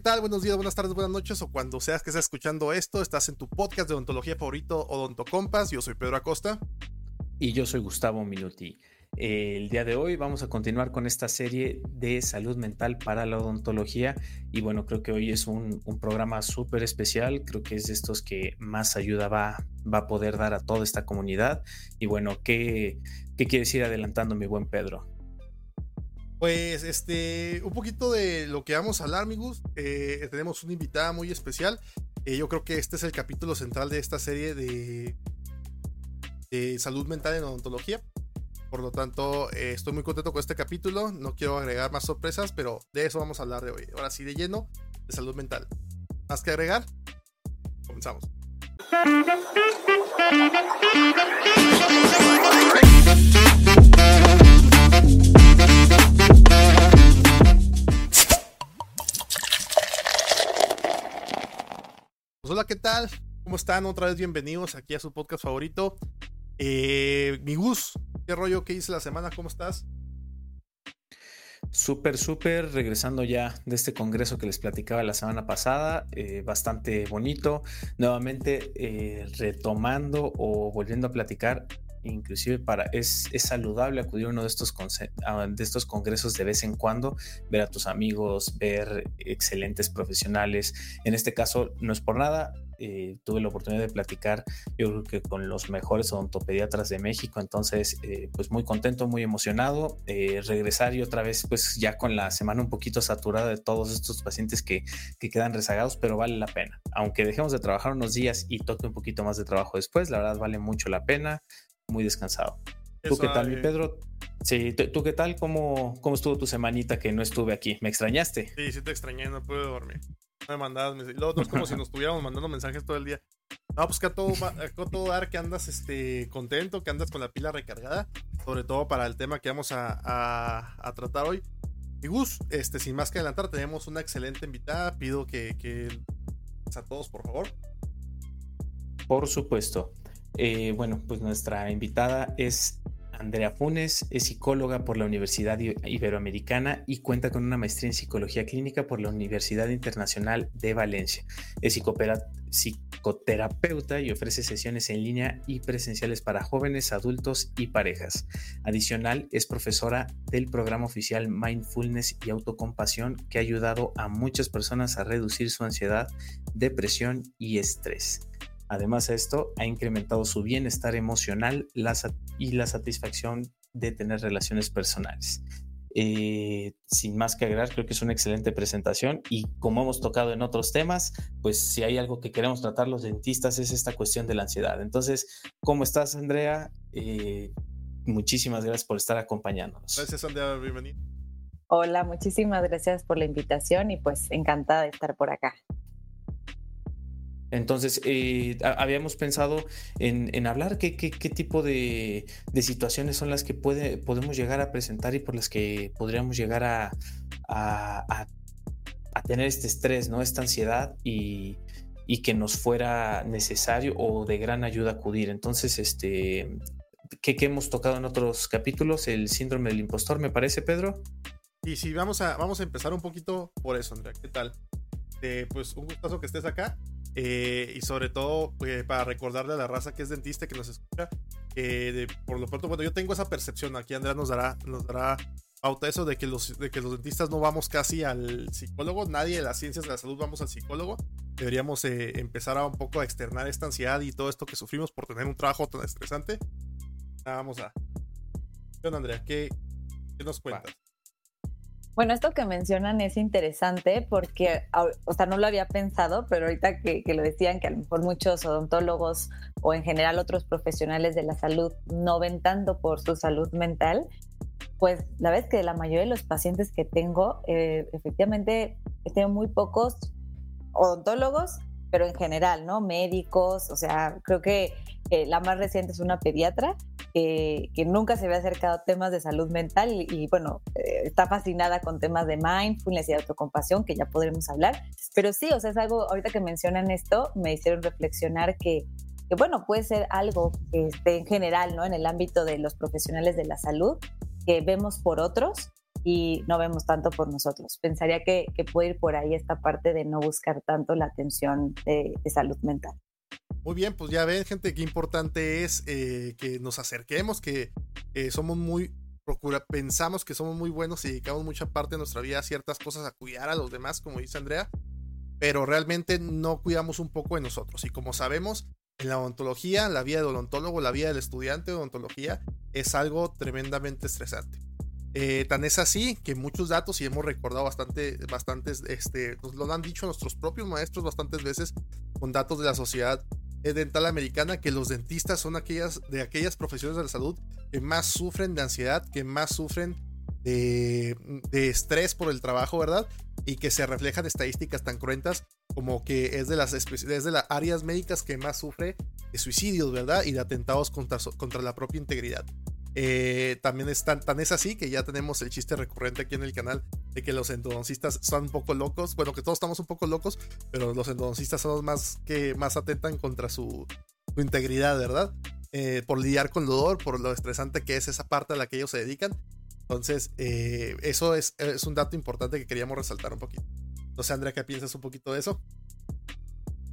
tal? Buenos días, buenas tardes, buenas noches, o cuando seas que estés escuchando esto, estás en tu podcast de odontología favorito, Odontocompas. Yo soy Pedro Acosta. Y yo soy Gustavo Minuti. El día de hoy vamos a continuar con esta serie de salud mental para la odontología. Y bueno, creo que hoy es un, programa súper especial. Creo que es de estos que más ayuda va, va a poder dar a toda esta comunidad. Y bueno, ¿qué, qué quieres ir adelantando, mi buen Pedro? Pues este, un poquito de lo que vamos a hablar, amigos. Eh, tenemos una invitada muy especial. Eh, yo creo que este es el capítulo central de esta serie de, salud mental en odontología. Por lo tanto, eh, estoy muy contento con este capítulo. No quiero agregar más sorpresas, pero de eso vamos a hablar de hoy. Ahora sí, de lleno, de salud mental. ¿Más que agregar? Comenzamos. hola, ¿qué tal? ¿Cómo están? Otra vez bienvenidos aquí a su podcast favorito. Eh, mi Gus, ¿qué rollo? ¿Qué hice la semana? ¿Cómo estás? Súper, súper, regresando ya de este congreso que les platicaba la semana pasada, eh, bastante bonito, nuevamente eh, retomando o volviendo a platicar inclusive para es, es, saludable acudir a uno de estos, de estos congresos de vez en cuando, ver a tus amigos, ver excelentes profesionales. En este caso, no es por nada, eh, tuve la oportunidad de platicar, yo creo que con los mejores odontopediatras de México, entonces, eh, pues muy contento, muy emocionado, eh, regresar y otra vez, pues ya con la semana un poquito saturada de todos estos pacientes que, que quedan rezagados, pero vale la pena. Aunque dejemos de trabajar unos días y toque un poquito más de trabajo después, la verdad vale mucho la pena muy descansado. ¿Tú qué tal, mi Pedro? Sí, ¿tú, qué tal? ¿Cómo, ¿Cómo estuvo tu semanita que no estuve aquí? ¿Me extrañaste? Sí, sí te extrañé, no pude dormir. No me mandabas Luego es como si nos estuviéramos mandando mensajes todo el día. No, pues que a todo, a todo dar que andas este, contento, que andas con la pila recargada, sobre todo para el tema que vamos a, a, tratar hoy. Y Gus, este, sin más que adelantar, tenemos una excelente invitada. Pido que, que a todos, por favor. Por supuesto. Eh, bueno, pues nuestra invitada es Andrea Funes, es psicóloga por la Universidad Iberoamericana y cuenta con una maestría en psicología clínica por la Universidad Internacional de Valencia. Es psicoterapeuta y ofrece sesiones en línea y presenciales para jóvenes, adultos y parejas. Adicional, es profesora del programa oficial Mindfulness y Autocompasión que ha ayudado a muchas personas a reducir su ansiedad, depresión y estrés. Además de esto, ha incrementado su bienestar emocional y la satisfacción de tener relaciones personales. Eh, sin más que agregar, creo que es una excelente presentación y como hemos tocado en otros temas, pues si hay algo que queremos tratar los dentistas es esta cuestión de la ansiedad. Entonces, ¿cómo estás, Andrea? Eh, muchísimas gracias por estar acompañándonos. Gracias, Andrea, bienvenido. Hola, muchísimas gracias por la invitación y pues encantada de estar por acá. Entonces, eh, habíamos pensado en, hablar qué, tipo de, situaciones son las que puede, podemos llegar a presentar y por las que podríamos llegar a, a, tener este estrés, ¿no? Esta ansiedad y, que nos fuera necesario o de gran ayuda acudir. Entonces, este, ¿qué, hemos tocado en otros capítulos? El síndrome del impostor, me parece, Pedro. Y sí, vamos a, vamos a empezar un poquito por eso, Andrea. ¿Qué tal? Eh, pues un gustazo que estés acá. Eh, y sobre todo eh, para recordarle a la raza que es dentista que nos escucha, que por lo pronto, bueno, yo tengo esa percepción, aquí Andrea nos dará, nos dará pauta eso de que, los, de que los dentistas no vamos casi al psicólogo, nadie de las ciencias de la salud vamos al psicólogo, deberíamos eh, empezar a un poco a externar esta ansiedad y todo esto que sufrimos por tener un trabajo tan estresante. Vamos a... ¿Qué Andrea? ¿Qué, qué nos cuentas? Bueno, esto que mencionan es interesante porque, o sea, no lo había pensado, pero ahorita que, lo decían, que a lo mejor muchos odontólogos o en general otros profesionales de la salud no ven tanto por su salud mental, pues la es que la mayoría de los pacientes que tengo, eh, efectivamente, tengo muy pocos odontólogos, pero en general, ¿no? Médicos, o sea, creo que la más reciente es una pediatra que, nunca se había acercado a temas de salud mental y, bueno, eh, está fascinada con temas de mindfulness y autocompasión, que ya podremos hablar. Pero sí, o sea, es algo, ahorita que mencionan esto, me hicieron reflexionar que, que bueno, puede ser algo que esté en general, ¿no? En el ámbito de los profesionales de la salud, que vemos por otros, y no vemos tanto por nosotros. Pensaría que, puede ir por ahí esta parte de no buscar tanto la atención de, salud mental. Muy bien, pues ya ven, gente, qué importante es eh, que nos acerquemos, que somos muy, procura, pensamos que somos muy buenos y dedicamos mucha parte de nuestra vida a ciertas cosas, a cuidar a los demás, como dice Andrea, pero realmente no cuidamos un poco de nosotros. Y como sabemos, en la odontología, la vida del odontólogo, la vida del estudiante de odontología es algo tremendamente estresante. Eh, tan es así que muchos datos, y hemos recordado bastante, bastantes, este, nos lo han dicho nuestros propios maestros bastantes veces con datos de la sociedad dental americana, que los dentistas son aquellas de aquellas profesiones de la salud que más sufren de ansiedad, que más sufren de, de estrés por el trabajo, ¿verdad? Y que se reflejan estadísticas tan cruentas como que es de las, es de las áreas médicas que más sufre de suicidios, ¿verdad? Y de atentados contra, contra la propia integridad. Eh, también es tan, es así que ya tenemos el chiste recurrente aquí en el canal de que los endodoncistas son un poco locos. Bueno, que todos estamos un poco locos, pero los endodoncistas son los más que más atentan contra su, integridad, ¿verdad? Eh, por lidiar con el dolor, por lo estresante que es esa parte a la que ellos se dedican. Entonces, eh, eso es, es un dato importante que queríamos resaltar un poquito. No sé, Andrea, ¿qué piensas un poquito de eso?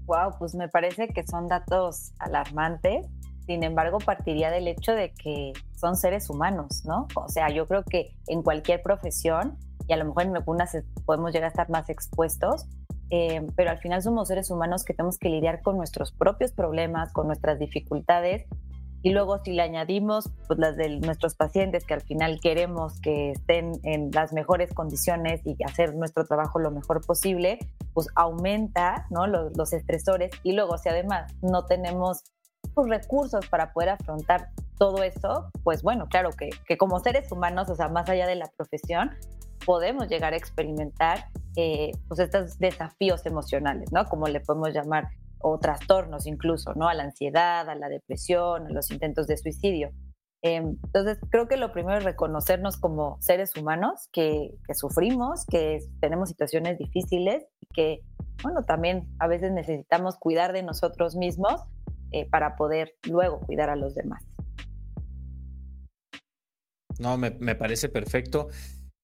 Wow, pues me parece que son datos alarmantes. Sin embargo, partiría del hecho de que son seres humanos, ¿no? O sea, yo creo que en cualquier profesión, y a lo mejor en algunas podemos llegar a estar más expuestos, eh, pero al final somos seres humanos que tenemos que lidiar con nuestros propios problemas, con nuestras dificultades y luego si le añadimos pues, las de nuestros pacientes que al final queremos que estén en las mejores condiciones y hacer nuestro trabajo lo mejor posible, pues aumenta ¿no? los, los estresores y luego si además no tenemos pues, recursos para poder afrontar todo esto, pues bueno, claro que, que, como seres humanos, o sea, más allá de la profesión, podemos llegar a experimentar eh, pues estos desafíos emocionales, ¿no? Como le podemos llamar o trastornos incluso, ¿no? A la ansiedad, a la depresión, a los intentos de suicidio. Em, entonces, creo que lo primero es reconocernos como seres humanos que, sufrimos, que tenemos situaciones difíciles y que, bueno, también a veces necesitamos cuidar de nosotros mismos eh, para poder luego cuidar a los demás. No, me, me parece perfecto.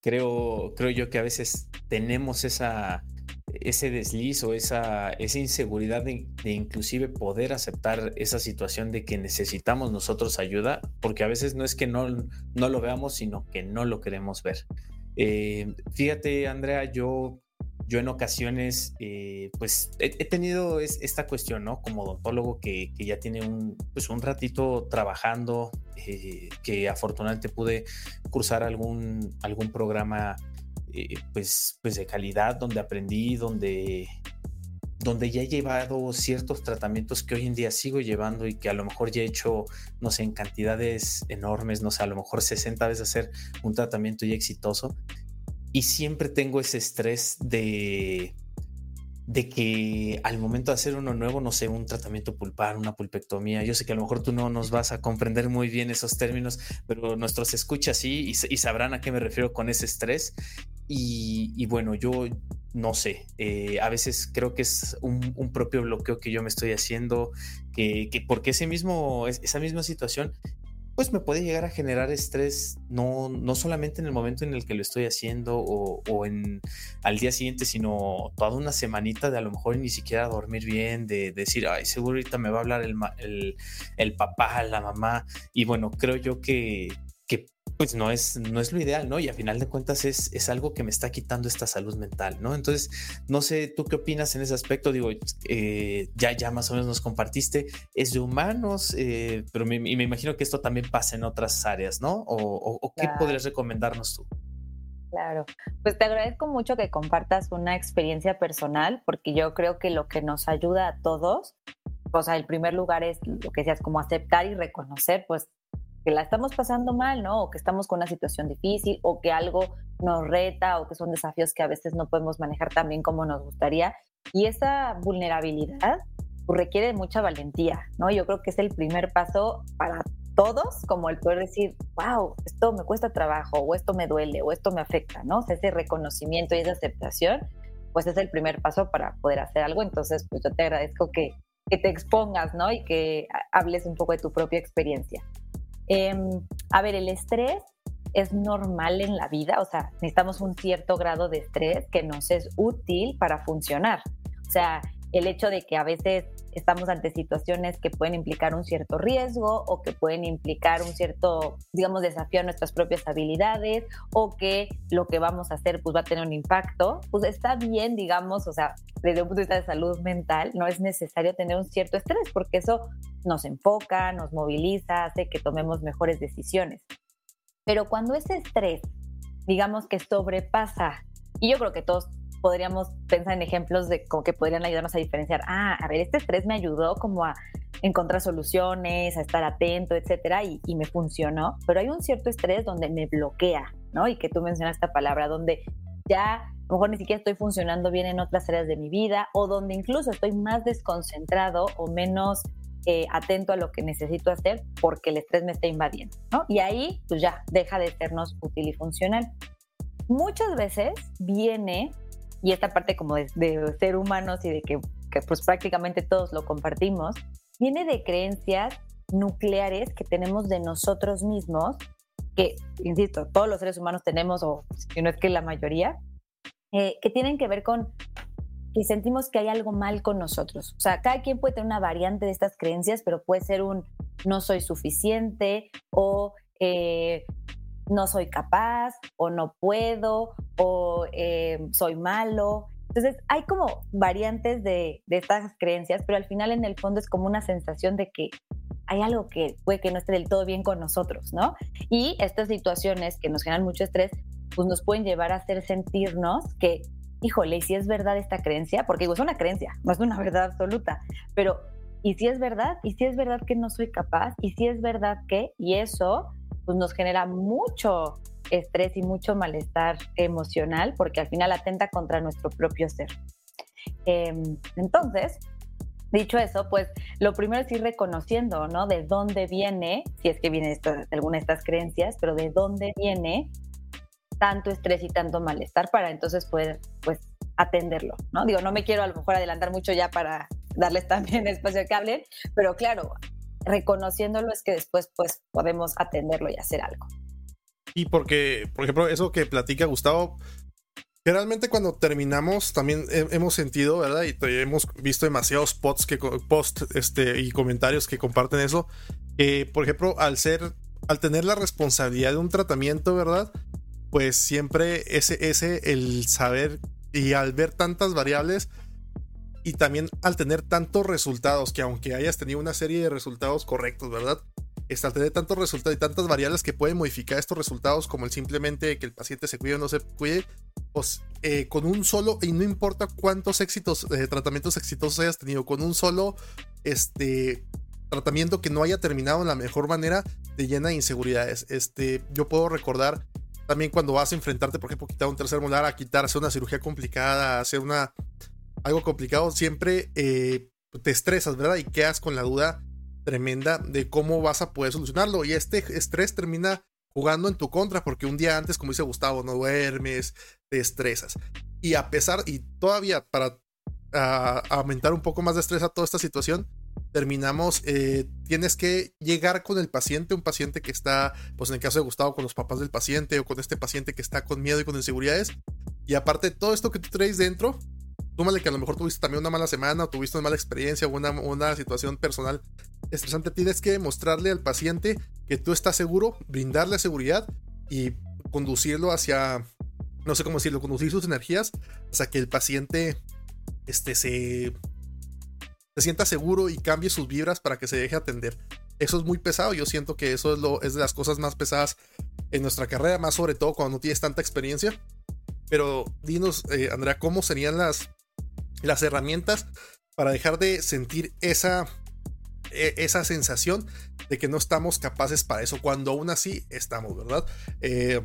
Creo, creo yo que a veces tenemos esa, ese desliz o esa, esa inseguridad de, inclusive poder aceptar esa situación de que necesitamos nosotros ayuda, porque a veces no es que no, no lo veamos, sino que no lo queremos ver. Eh, fíjate, Andrea, yo, yo en ocasiones, eh, pues he, tenido esta cuestión, ¿no? Como odontólogo que, que ya tiene un, pues un ratito trabajando, eh, que afortunadamente pude cursar algún, algún programa eh, pues, pues de calidad, donde aprendí, donde, donde ya he llevado ciertos tratamientos que hoy en día sigo llevando y que a lo mejor ya he hecho, no sé, en cantidades enormes, no sé, a lo mejor 60 veces hacer un tratamiento ya exitoso. Y siempre tengo ese estrés de, de que al momento de hacer uno nuevo, no sé, un tratamiento pulpar, una pulpectomía, yo sé que a lo mejor tú no nos vas a comprender muy bien esos términos, pero nuestros escuchas sí y, sabrán a qué me refiero con ese estrés. Y, bueno, yo no sé, eh, a veces creo que es un, propio bloqueo que yo me estoy haciendo, que, que porque ese mismo, esa misma situación pues me puede llegar a generar estrés, no, no solamente en el momento en el que lo estoy haciendo o, en al día siguiente, sino toda una semanita de a lo mejor ni siquiera dormir bien, de, decir, ay, seguro ahorita me va a hablar el, el, el papá, la mamá. Y bueno, creo yo que, pues no es, no es lo ideal, ¿no? Y a final de cuentas es, es algo que me está quitando esta salud mental, ¿no? Entonces, no sé, ¿tú qué opinas en ese aspecto? Digo, eh, ya, ya más o menos nos compartiste, es de humanos, eh, pero me, me, imagino que esto también pasa en otras áreas, ¿no? ¿O, qué podrías recomendarnos tú? Claro, pues te agradezco mucho que compartas una experiencia personal, porque yo creo que lo que nos ayuda a todos, o sea, el primer lugar es lo que decías, como aceptar y reconocer, pues que la estamos pasando mal, ¿no? O que estamos con una situación difícil, o que algo nos reta, o que son desafíos que a veces no podemos manejar tan bien como nos gustaría. Y esa vulnerabilidad requiere mucha valentía, ¿no? Yo creo que es el primer paso para todos, como el poder decir, wow, esto me cuesta trabajo, o esto me duele, o esto me afecta, ¿no? O sea, ese reconocimiento y esa aceptación, pues es el primer paso para poder hacer algo. Entonces, pues yo te agradezco que, que te expongas, ¿no? Y que hables un poco de tu propia experiencia. Em, a ver, el estrés es normal en la vida, o sea, necesitamos un cierto grado de estrés que nos es útil para funcionar. O sea, el hecho de que a veces estamos ante situaciones que pueden implicar un cierto riesgo o que pueden implicar un cierto, digamos, desafío a nuestras propias habilidades o que lo que vamos a hacer pues va a tener un impacto, pues está bien, digamos, o sea, desde un punto de vista de salud mental, no es necesario tener un cierto estrés porque eso nos enfoca, nos moviliza, hace que tomemos mejores decisiones. Pero cuando ese estrés, digamos que sobrepasa, y yo creo que todos podríamos pensar en ejemplos de como que podrían ayudarnos a diferenciar, ah, a ver, este estrés me ayudó como a encontrar soluciones, a estar atento, etcétera, y, y me funcionó, pero hay un cierto estrés donde me bloquea, ¿no? Y que tú mencionas esta palabra, donde ya a lo mejor ni siquiera estoy funcionando bien en otras áreas de mi vida o donde incluso estoy más desconcentrado o menos eh, atento a lo que necesito hacer porque el estrés me está invadiendo, ¿no? Y ahí, pues ya, deja de sernos útil y funcional. Muchas veces viene y esta parte como de, ser humanos y de que, pues prácticamente todos lo compartimos, viene de creencias nucleares que tenemos de nosotros mismos, que, insisto, todos los seres humanos tenemos, o si no es que la mayoría, eh, que tienen que ver con que sentimos que hay algo mal con nosotros. O sea, cada quien puede tener una variante de estas creencias, pero puede ser un no soy suficiente o eh, no soy capaz o no puedo o eh, soy malo. Entonces hay como variantes de, estas creencias, pero al final en el fondo es como una sensación de que hay algo que puede que no esté del todo bien con nosotros, ¿no? Y estas situaciones que nos generan mucho estrés, pues nos pueden llevar a hacer sentirnos que, híjole, y si es verdad esta creencia, porque digo, es una creencia, no es una verdad absoluta, pero y si es verdad, y si es verdad que no soy capaz, y si es verdad que, y eso pues nos genera mucho estrés y mucho malestar emocional porque al final atenta contra nuestro propio ser. Em, entonces, dicho eso, pues lo primero es ir reconociendo, ¿no? De dónde viene, si es que viene esto, alguna de estas creencias, pero de dónde viene tanto estrés y tanto malestar para entonces poder, pues, atenderlo, ¿no? Digo, no me quiero a lo mejor adelantar mucho ya para darles también espacio que hablen, pero claro, reconociéndolo es que después pues podemos atenderlo y hacer algo. Y porque, por ejemplo, eso que platica Gustavo, generalmente cuando terminamos también hemos sentido, ¿verdad? Y hemos visto demasiados posts que, post este, y comentarios que comparten eso. Por ejemplo, al ser, al tener la responsabilidad de un tratamiento, ¿verdad? Pues siempre ese, ese, el saber y al ver tantas variables, y también al tener tantos resultados, que aunque hayas tenido una serie de resultados correctos, ¿verdad? Está al tener tantos resultados y tantas variables que pueden modificar estos resultados, como el simplemente que el paciente se cuide o no se cuide, pues eh, con un solo, y no importa cuántos éxitos, eh, tratamientos exitosos hayas tenido, con un solo este, tratamiento que no haya terminado en la mejor manera, te llena de inseguridades. Este, yo puedo recordar también cuando vas a enfrentarte, por ejemplo, quitar un tercer molar, a quitarse una cirugía complicada, a hacer una algo complicado, siempre eh, te estresas, ¿verdad? Y quedas con la duda tremenda de cómo vas a poder solucionarlo. Y este estrés termina jugando en tu contra porque un día antes, como dice Gustavo, no duermes, te estresas. Y a pesar, y todavía para aumentar un poco más de estrés a toda esta situación, terminamos, eh, tienes que llegar con el paciente, un paciente que está, pues en el caso de Gustavo, con los papás del paciente o con este paciente que está con miedo y con inseguridades. Y aparte todo esto que tú traes dentro, Túmale que a lo mejor tuviste también una mala semana o tuviste una mala experiencia o una, una situación personal estresante. Tienes que mostrarle al paciente que tú estás seguro, brindarle seguridad y conducirlo hacia, no sé cómo decirlo, conducir sus energías hasta que el paciente este, se, se sienta seguro y cambie sus vibras para que se deje atender. Eso es muy pesado. Yo siento que eso es, lo, es de las cosas más pesadas en nuestra carrera, más sobre todo cuando no tienes tanta experiencia. Pero dinos, eh, Andrea, ¿cómo serían las, las herramientas para dejar de sentir esa, e, esa sensación de que no estamos capaces para eso, cuando aún así estamos, ¿verdad? Eh,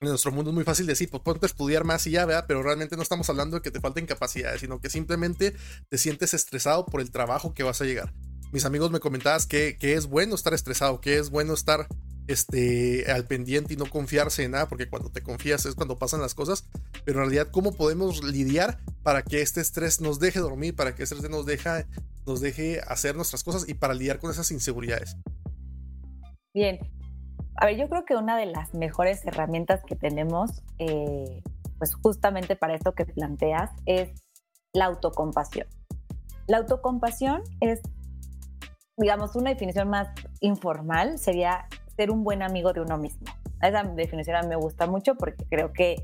en nuestro mundo es muy fácil decir, pues ponte a estudiar más y ya, ¿verdad? Pero realmente no estamos hablando de que te falten capacidades, sino que simplemente te sientes estresado por el trabajo que vas a llegar. Mis amigos me comentabas que, que es bueno estar estresado, que es bueno estar este, al pendiente y no confiarse en nada, porque cuando te confías es cuando pasan las cosas, pero en realidad cómo podemos lidiar para que este estrés nos deje dormir, para que este estrés nos, deja, nos deje hacer nuestras cosas y para lidiar con esas inseguridades. Bien, A ver, yo creo que una de las mejores herramientas que tenemos, eh, pues justamente para esto que planteas, es la autocompasión. La autocompasión es, digamos, una definición más informal, sería ser un buen amigo de uno mismo. Esa definición a mí me gusta mucho porque creo que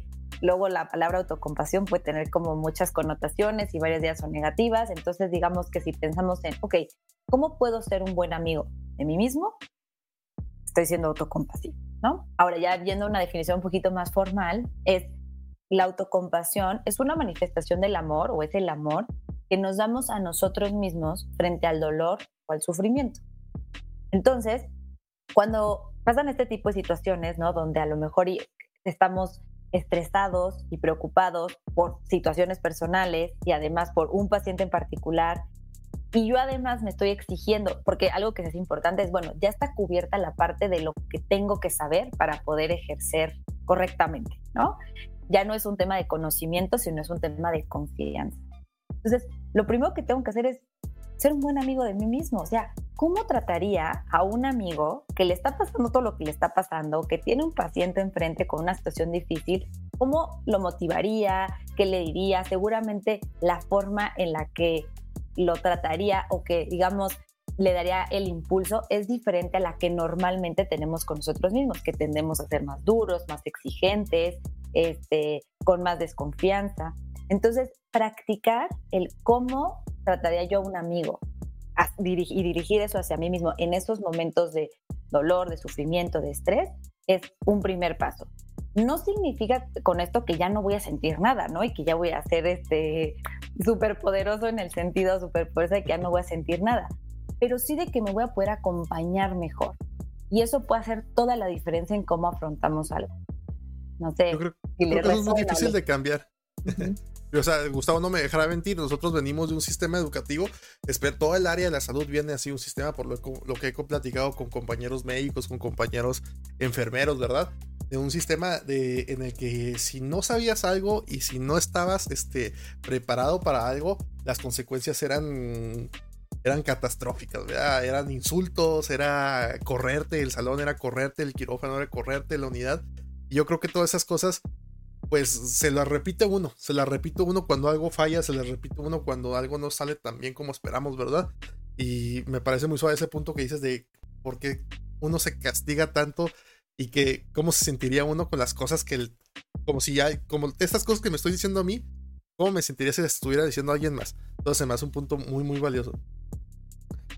luego la palabra autocompasión puede tener como muchas connotaciones y varias días son negativas. Entonces, digamos que si pensamos en, ok, ¿cómo puedo ser un buen amigo de mí mismo? Estoy siendo autocompasivo, ¿no? Ahora, ya viendo una definición un poquito más formal, es la autocompasión es una manifestación del amor o es el amor que nos damos a nosotros mismos frente al dolor o al sufrimiento. Entonces, cuando pasan este tipo de situaciones, ¿no? Donde a lo mejor estamos estresados y preocupados por situaciones personales y además por un paciente en particular. Y yo además me estoy exigiendo, porque algo que es importante es, bueno, ya está cubierta la parte de lo que tengo que saber para poder ejercer correctamente, ¿no? Ya no es un tema de conocimiento, sino es un tema de confianza. Entonces, lo primero que tengo que hacer es ser un buen amigo de mí mismo. O sea, ¿cómo trataría a un amigo que le está pasando todo lo que le está pasando, que tiene un paciente enfrente con una situación difícil? ¿Cómo lo motivaría? ¿Qué le diría? Seguramente la forma en la que lo trataría o que, digamos, le daría el impulso es diferente a la que normalmente tenemos con nosotros mismos, que tendemos a ser más duros, más exigentes, este, con más desconfianza. Entonces, practicar el cómo trataría yo a un amigo y dirigir eso hacia mí mismo en esos momentos de dolor, de sufrimiento, de estrés, es un primer paso. No significa con esto que ya no voy a sentir nada, ¿no? Y que ya voy a ser este súper poderoso en el sentido súper fuerza de que ya no voy a sentir nada, pero sí de que me voy a poder acompañar mejor. Y eso puede hacer toda la diferencia en cómo afrontamos algo. No sé. Yo creo, que es muy difícil de cambiar. O sea, Gustavo no me dejará mentir, nosotros venimos de un sistema educativo, toda el área de la salud viene así un sistema, por lo, que he platicado con compañeros médicos, con compañeros enfermeros, ¿verdad? De un sistema de, en el que si no sabías algo y si no estabas este, preparado para algo, las consecuencias eran eran catastróficas, ¿verdad? eran insultos, era correrte el salón, era correrte el quirófano, era correrte la unidad. Y yo creo que todas esas cosas pues se la repite uno, se la repite uno cuando algo falla, se la repite uno cuando algo no sale tan bien como esperamos, ¿verdad? Y me parece muy suave ese punto que dices de por qué uno se castiga tanto y que cómo se sentiría uno con las cosas que, como si ya, como estas cosas que me estoy diciendo a mí, cómo me sentiría si las estuviera diciendo a alguien más. Entonces me hace un punto muy, muy valioso.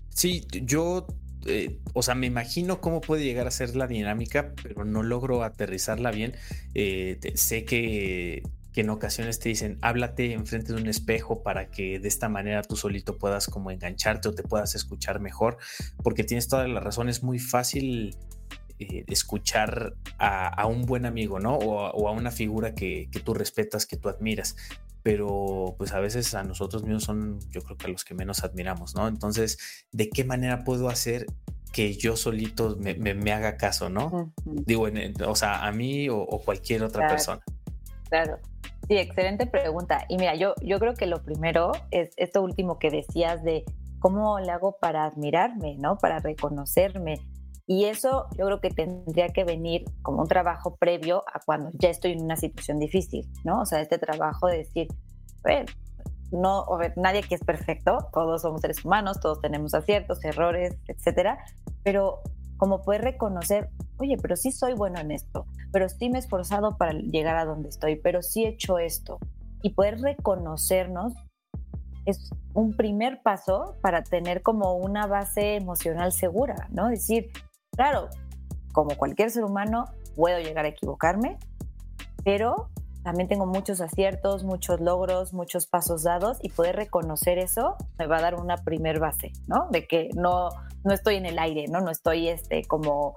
Sí, yo eh, o sea, me imagino cómo puede llegar a ser la dinámica, pero no logro aterrizarla bien. Eh, sé que, en ocasiones te dicen, háblate enfrente de un espejo para que de esta manera tú solito puedas como engancharte o te puedas escuchar mejor, porque tienes toda la razón, es muy fácil eh, escuchar a, un buen amigo, ¿no? O, a una figura que, que, tú respetas, que tú admiras pero pues a veces a nosotros mismos son yo creo que a los que menos admiramos, ¿no? Entonces, ¿de qué manera puedo hacer que yo solito me, haga caso, ¿no? Digo, o sea, a mí o, cualquier otra persona. Claro. Sí, excelente pregunta. Y mira, yo, yo creo que lo primero es esto último que decías de cómo le hago para admirarme, ¿no? Para reconocerme. Y eso yo creo que tendría que venir como un trabajo previo a cuando ya estoy en una situación difícil, ¿no? O sea, este trabajo de decir, ver, no, nadie aquí es perfecto, todos somos seres humanos, todos tenemos aciertos, errores, etcétera, pero como poder reconocer, oye, pero sí soy bueno en esto, pero sí me he esforzado para llegar a donde estoy, pero sí he hecho esto. Y poder reconocernos es un primer paso para tener como una base emocional segura, ¿no? Decir, Claro, como cualquier ser humano, puedo llegar a equivocarme, pero también tengo muchos aciertos, muchos logros, muchos pasos dados y poder reconocer eso me va a dar una primer base, ¿no? De que no, no estoy en el aire, ¿no? No estoy este, como,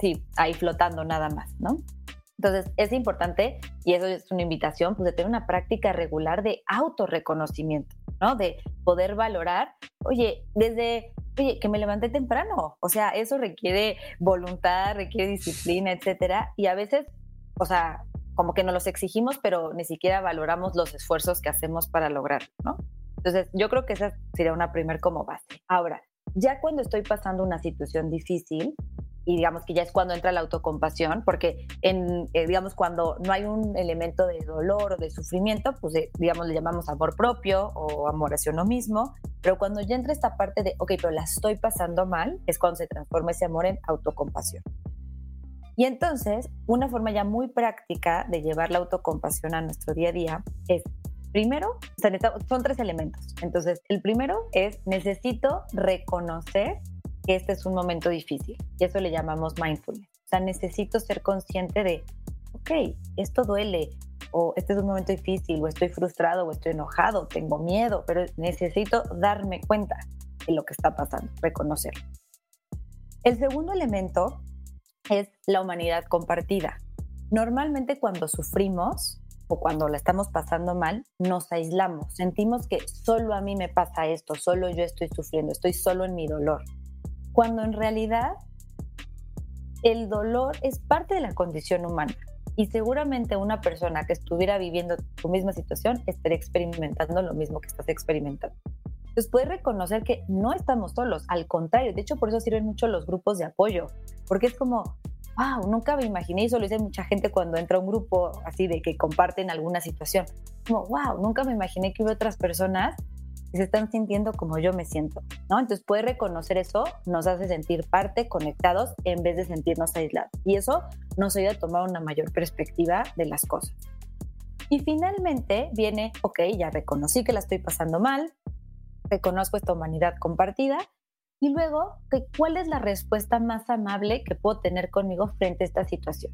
sí, ahí flotando nada más, ¿no? Entonces, es importante, y eso es una invitación, pues de tener una práctica regular de autorreconocimiento, ¿no? De poder valorar, oye, desde oye, que me levanté temprano. O sea, eso requiere voluntad, requiere disciplina, etcétera. Y a veces, o sea, como que nos los exigimos, pero ni siquiera valoramos los esfuerzos que hacemos para lograrlo, ¿no? Entonces, yo creo que esa sería una primer como base. Ahora, ya cuando estoy pasando una situación difícil, y digamos que ya es cuando entra la autocompasión, porque en, eh, digamos, cuando no hay un elemento de dolor o de sufrimiento, pues eh, digamos le llamamos amor propio o amor hacia uno mismo, pero cuando ya entra esta parte de, ok, pero la estoy pasando mal, es cuando se transforma ese amor en autocompasión. Y entonces, una forma ya muy práctica de llevar la autocompasión a nuestro día a día es, primero, son tres elementos. Entonces, el primero es, necesito reconocer que este es un momento difícil y eso le llamamos mindfulness. O sea, necesito ser consciente de, ok, esto duele, o este es un momento difícil, o estoy frustrado, o estoy enojado, tengo miedo, pero necesito darme cuenta de lo que está pasando, reconocerlo. El segundo elemento es la humanidad compartida. Normalmente cuando sufrimos o cuando la estamos pasando mal, nos aislamos, sentimos que solo a mí me pasa esto, solo yo estoy sufriendo, estoy solo en mi dolor, cuando en realidad el dolor es parte de la condición humana y seguramente una persona que estuviera viviendo tu misma situación estaría experimentando lo mismo que estás experimentando. Entonces puedes reconocer que no estamos solos, al contrario, de hecho por eso sirven mucho los grupos de apoyo, porque es como, wow, nunca me imaginé, y eso lo dice mucha gente cuando entra a un grupo así de que comparten alguna situación, como, wow, nunca me imaginé que hubiera otras personas que se están sintiendo como yo me siento, ¿no? Entonces puede reconocer eso, nos hace sentir parte, conectados, en vez de sentirnos aislados. Y eso nos ayuda a tomar una mayor perspectiva de las cosas. Y finalmente viene, ok, ya reconocí que la estoy pasando mal, reconozco esta humanidad compartida y luego, ¿cuál es la respuesta más amable que puedo tener conmigo frente a esta situación?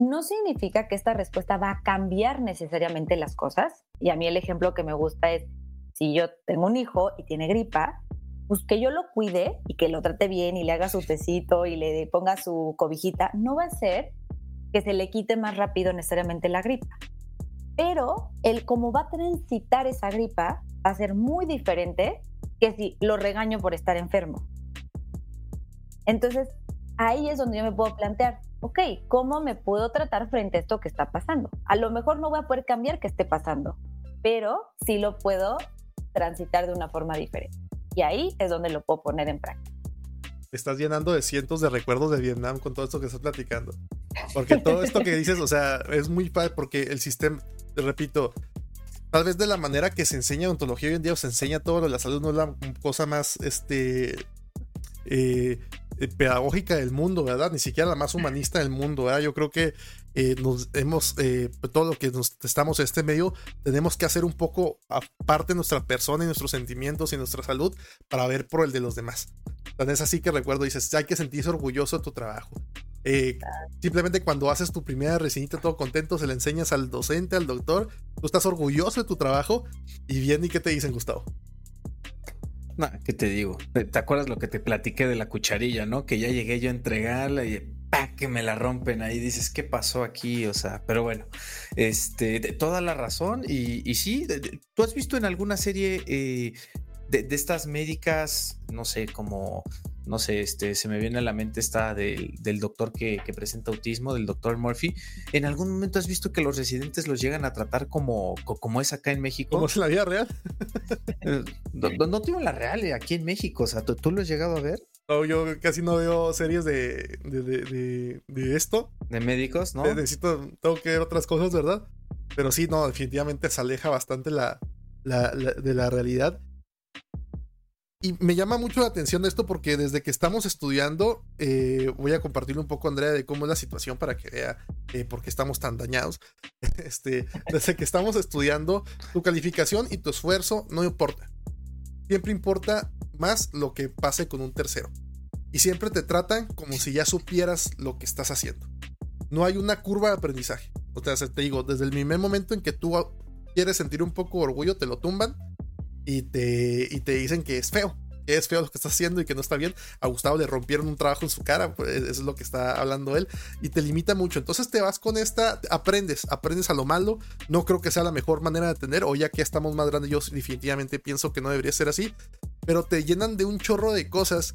No significa que esta respuesta va a cambiar necesariamente las cosas. Y a mí el ejemplo que me gusta es, si yo tengo un hijo y tiene gripa, pues que yo lo cuide y que lo trate bien y le haga su tecito y le ponga su cobijita, no va a ser que se le quite más rápido necesariamente la gripa. Pero el cómo va a transitar esa gripa va a ser muy diferente que si lo regaño por estar enfermo. Entonces, ahí es donde yo me puedo plantear, ok, ¿cómo me puedo tratar frente a esto que está pasando? A lo mejor no voy a poder cambiar que esté pasando, pero sí lo puedo transitar de una forma diferente. Y ahí es donde lo puedo poner en práctica. estás llenando de cientos de recuerdos de Vietnam con todo esto que estás platicando. Porque todo esto que dices, o sea, es muy padre porque el sistema, te repito, tal vez de la manera que se enseña ontología hoy en día o se enseña todo lo de la salud no es la cosa más este eh, eh, pedagógica del mundo, ¿verdad? Ni siquiera la más humanista del mundo, ¿verdad? Yo creo que eh, nos hemos, todo lo que nos estamos en este medio, tenemos que hacer un poco aparte de nuestra persona y nuestros sentimientos y nuestra salud para ver por el de los demás. Entonces es así que recuerdo, dices, hay que sentirse orgulloso de tu trabajo. Eh, simplemente cuando haces tu primera resinita todo contento, se le enseñas al docente, al doctor, tú estás orgulloso de tu trabajo y bien, ¿y qué te dicen, Gustavo? No, ¿qué te digo? ¿Te acuerdas lo que te platiqué de la cucharilla, no? Que ya llegué yo a entregarla y que me la rompen ahí. Dices, ¿qué pasó aquí? O sea, pero bueno, este, toda la razón. Y, y sí, ¿tú has visto en alguna serie eh, de, de, estas médicas, no sé, como no sé, este, se me viene a la mente esta del, doctor que, presenta autismo, del doctor Murphy. ¿En algún momento has visto que los residentes los llegan a tratar como, como es acá en México? ¿Como es la vida real? Eh, no, tengo la real eh, aquí en México, o sea, ¿tú, lo has llegado a ver? No, yo casi no veo series de, de, esto. De médicos, ¿no? Necesito, tengo que ver otras cosas, ¿verdad? Pero sí, no, definitivamente se aleja bastante la, de la realidad. Y me llama mucho la atención esto porque desde que estamos estudiando, eh, voy a compartirle un poco, Andrea, de cómo es la situación para que vea eh, por qué estamos tan dañados. Este, desde que estamos estudiando, tu calificación y tu esfuerzo no importa. Siempre importa más lo que pase con un tercero. Y siempre te tratan como si ya supieras lo que estás haciendo. No hay una curva de aprendizaje. O sea, te digo, desde el primer momento en que tú quieres sentir un poco de orgullo, te lo tumban y te, y te dicen que es feo, es feo lo que está haciendo y que no está bien. A Gustavo le rompieron un trabajo en su cara, pues eso es lo que está hablando él, y te limita mucho. Entonces te vas con esta, aprendes, aprendes a lo malo. No creo que sea la mejor manera de tener, o ya que estamos más grandes, yo definitivamente pienso que no debería ser así, pero te llenan de un chorro de cosas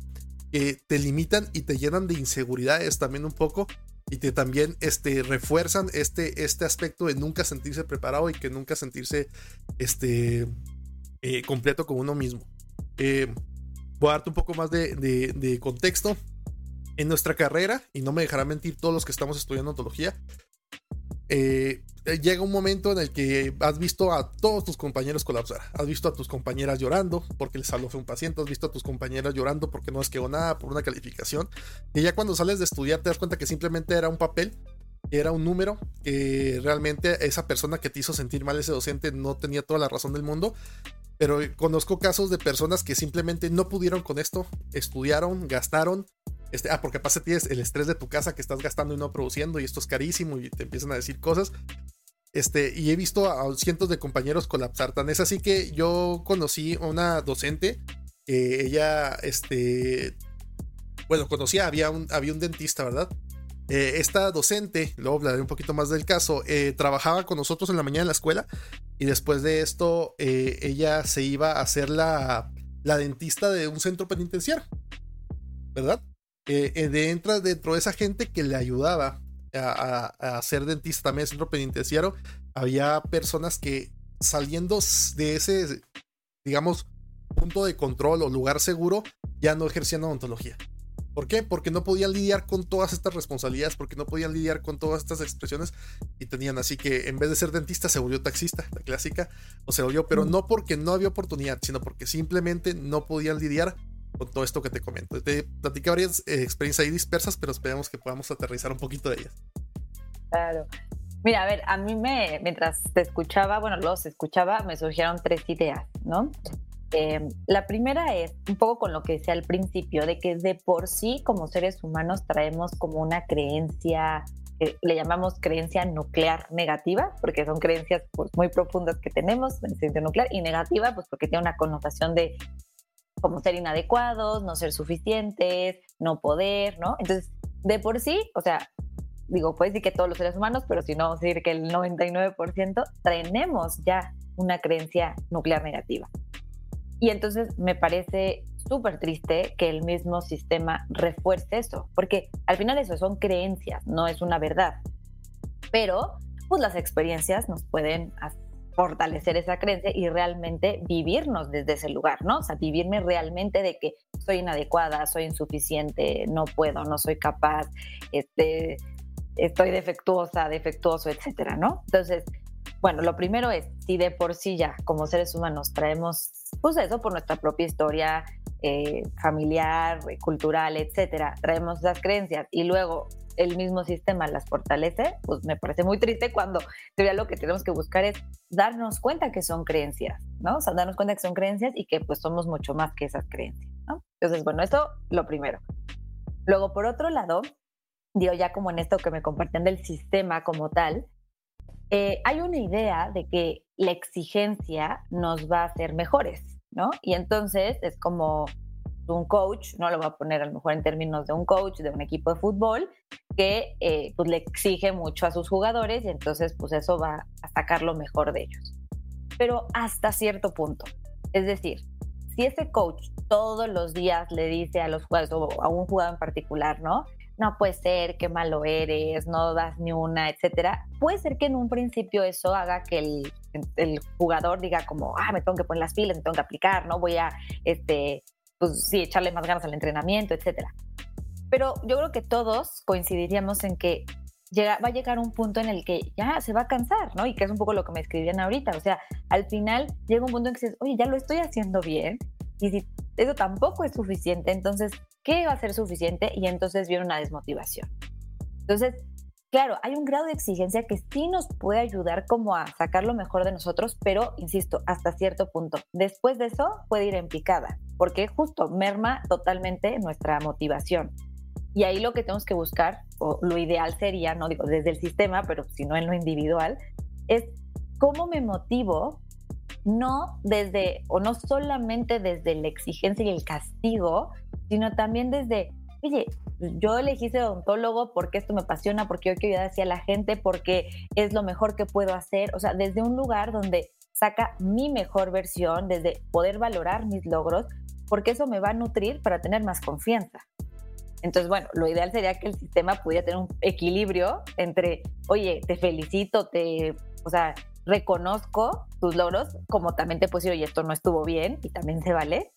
que te limitan y te llenan de inseguridades también un poco y te también este, refuerzan este, este aspecto de nunca sentirse preparado y que nunca sentirse este, eh, completo con uno mismo. Eh, voy a darte un poco más de, contexto. en nuestra carrera, y no me dejará mentir todos los que estamos estudiando ontología, eh, llega un momento en el que has visto a todos tus compañeros colapsar. Has visto a tus compañeras llorando porque les fue un paciente. Has visto a tus compañeras llorando porque no les quedó nada por una calificación. Y ya cuando sales de estudiar te das cuenta que simplemente era un papel, era un número, que realmente esa persona que te hizo sentir mal, ese docente, no tenía toda la razón del mundo. Pero conozco casos de personas que simplemente no pudieron con esto, estudiaron, gastaron, este, ah, porque pasa tienes el estrés de tu casa que estás gastando y no produciendo y esto es carísimo y te empiezan a decir cosas. Este, y he visto a cientos de compañeros colapsar. Tan es así que yo conocí a una docente. ella, este, bueno, conocía, había un, había un dentista, ¿verdad? Eh, esta docente, luego hablaré un poquito más del caso, eh, trabajaba con nosotros en la mañana en la escuela y después de esto eh, ella se iba a hacer la, la dentista de un centro penitenciario, ¿verdad? de dentro de esa gente que le ayudaba a, a, ser dentista también en el centro penitenciario, había personas que saliendo de ese, digamos, punto de control o lugar seguro, ya no ejercían odontología. ¿Por qué? Porque no podían lidiar con todas estas responsabilidades, porque no podían lidiar con todas estas expresiones y tenían así que en vez de ser dentista se volvió taxista, la clásica, o se volvió, pero no porque no había oportunidad, sino porque simplemente no podían lidiar con todo esto que te comento. Te platicé varias eh, experiencias ahí dispersas, pero esperemos que podamos aterrizar un poquito de ellas. Claro. Mira, a ver, a mí me, mientras te escuchaba, bueno, los escuchaba, me surgieron tres ideas, ¿no? Eh, la primera es un poco con lo que decía al principio, de que de por sí como seres humanos traemos como una creencia, eh, le llamamos creencia nuclear negativa, porque son creencias pues, muy profundas que tenemos sentido nuclear, y negativa, pues porque tiene una connotación de como ser inadecuados, no ser suficientes, no poder, ¿no? Entonces, de por sí, o sea, digo, puede decir que todos los seres humanos, pero si no, decir que el 99% tenemos ya una creencia nuclear negativa. Y entonces me parece súper triste que el mismo sistema refuerce eso, porque al final eso son creencias, no es una verdad. Pero, pues las experiencias nos pueden fortalecer esa creencia y realmente vivirnos desde ese lugar, ¿no? O sea, vivirme realmente de que soy inadecuada, soy insuficiente, no puedo, no soy capaz, este, estoy defectuosa, defectuoso, etcétera, ¿no? Entonces, bueno, lo primero es, si de por sí ya como seres humanos traemos, pues eso por nuestra propia historia eh, familiar, cultural, etcétera, traemos esas creencias y luego el mismo sistema las fortalece, pues me parece muy triste cuando en lo que tenemos que buscar es darnos cuenta que son creencias, ¿no? O sea, darnos cuenta que son creencias y que pues somos mucho más que esas creencias, ¿no? Entonces, bueno, esto lo primero. Luego, por otro lado, digo ya como en esto que me compartían del sistema como tal, eh, hay una idea de que la exigencia nos va a hacer mejores, ¿no? Y entonces es como un coach, no lo voy a poner a lo mejor en términos de un coach de un equipo de fútbol, que eh, pues le exige mucho a sus jugadores y entonces pues eso va a sacar lo mejor de ellos. Pero hasta cierto punto. Es decir, si ese coach todos los días le dice a los jugadores o a un jugador en particular, ¿no? No puede ser, qué malo eres, no das ni una, etcétera. Puede ser que en un principio eso haga que el, el jugador diga como, ah, me tengo que poner las pilas, me tengo que aplicar, ¿no? Voy a, este, pues sí, echarle más ganas al entrenamiento, etcétera. Pero yo creo que todos coincidiríamos en que llega, va a llegar un punto en el que ya se va a cansar, ¿no? Y que es un poco lo que me escribían ahorita. O sea, al final llega un punto en que dices, oye, ya lo estoy haciendo bien. Y si eso tampoco es suficiente, entonces, ¿qué va a ser suficiente? Y entonces viene una desmotivación. Entonces, claro, hay un grado de exigencia que sí nos puede ayudar como a sacar lo mejor de nosotros, pero, insisto, hasta cierto punto. Después de eso puede ir en picada, porque justo merma totalmente nuestra motivación. Y ahí lo que tenemos que buscar, o lo ideal sería, no digo desde el sistema, pero si no en lo individual, es cómo me motivo, no desde, o no solamente desde la exigencia y el castigo, sino también desde, oye, yo elegí ser odontólogo porque esto me apasiona, porque yo quiero ayudar hacia la gente, porque es lo mejor que puedo hacer, o sea, desde un lugar donde saca mi mejor versión, desde poder valorar mis logros, porque eso me va a nutrir para tener más confianza. Entonces, bueno, lo ideal sería que el sistema pudiera tener un equilibrio entre, oye, te felicito, te, o sea, reconozco tus logros, como también te puedo decir, oye, esto no estuvo bien y también se vale,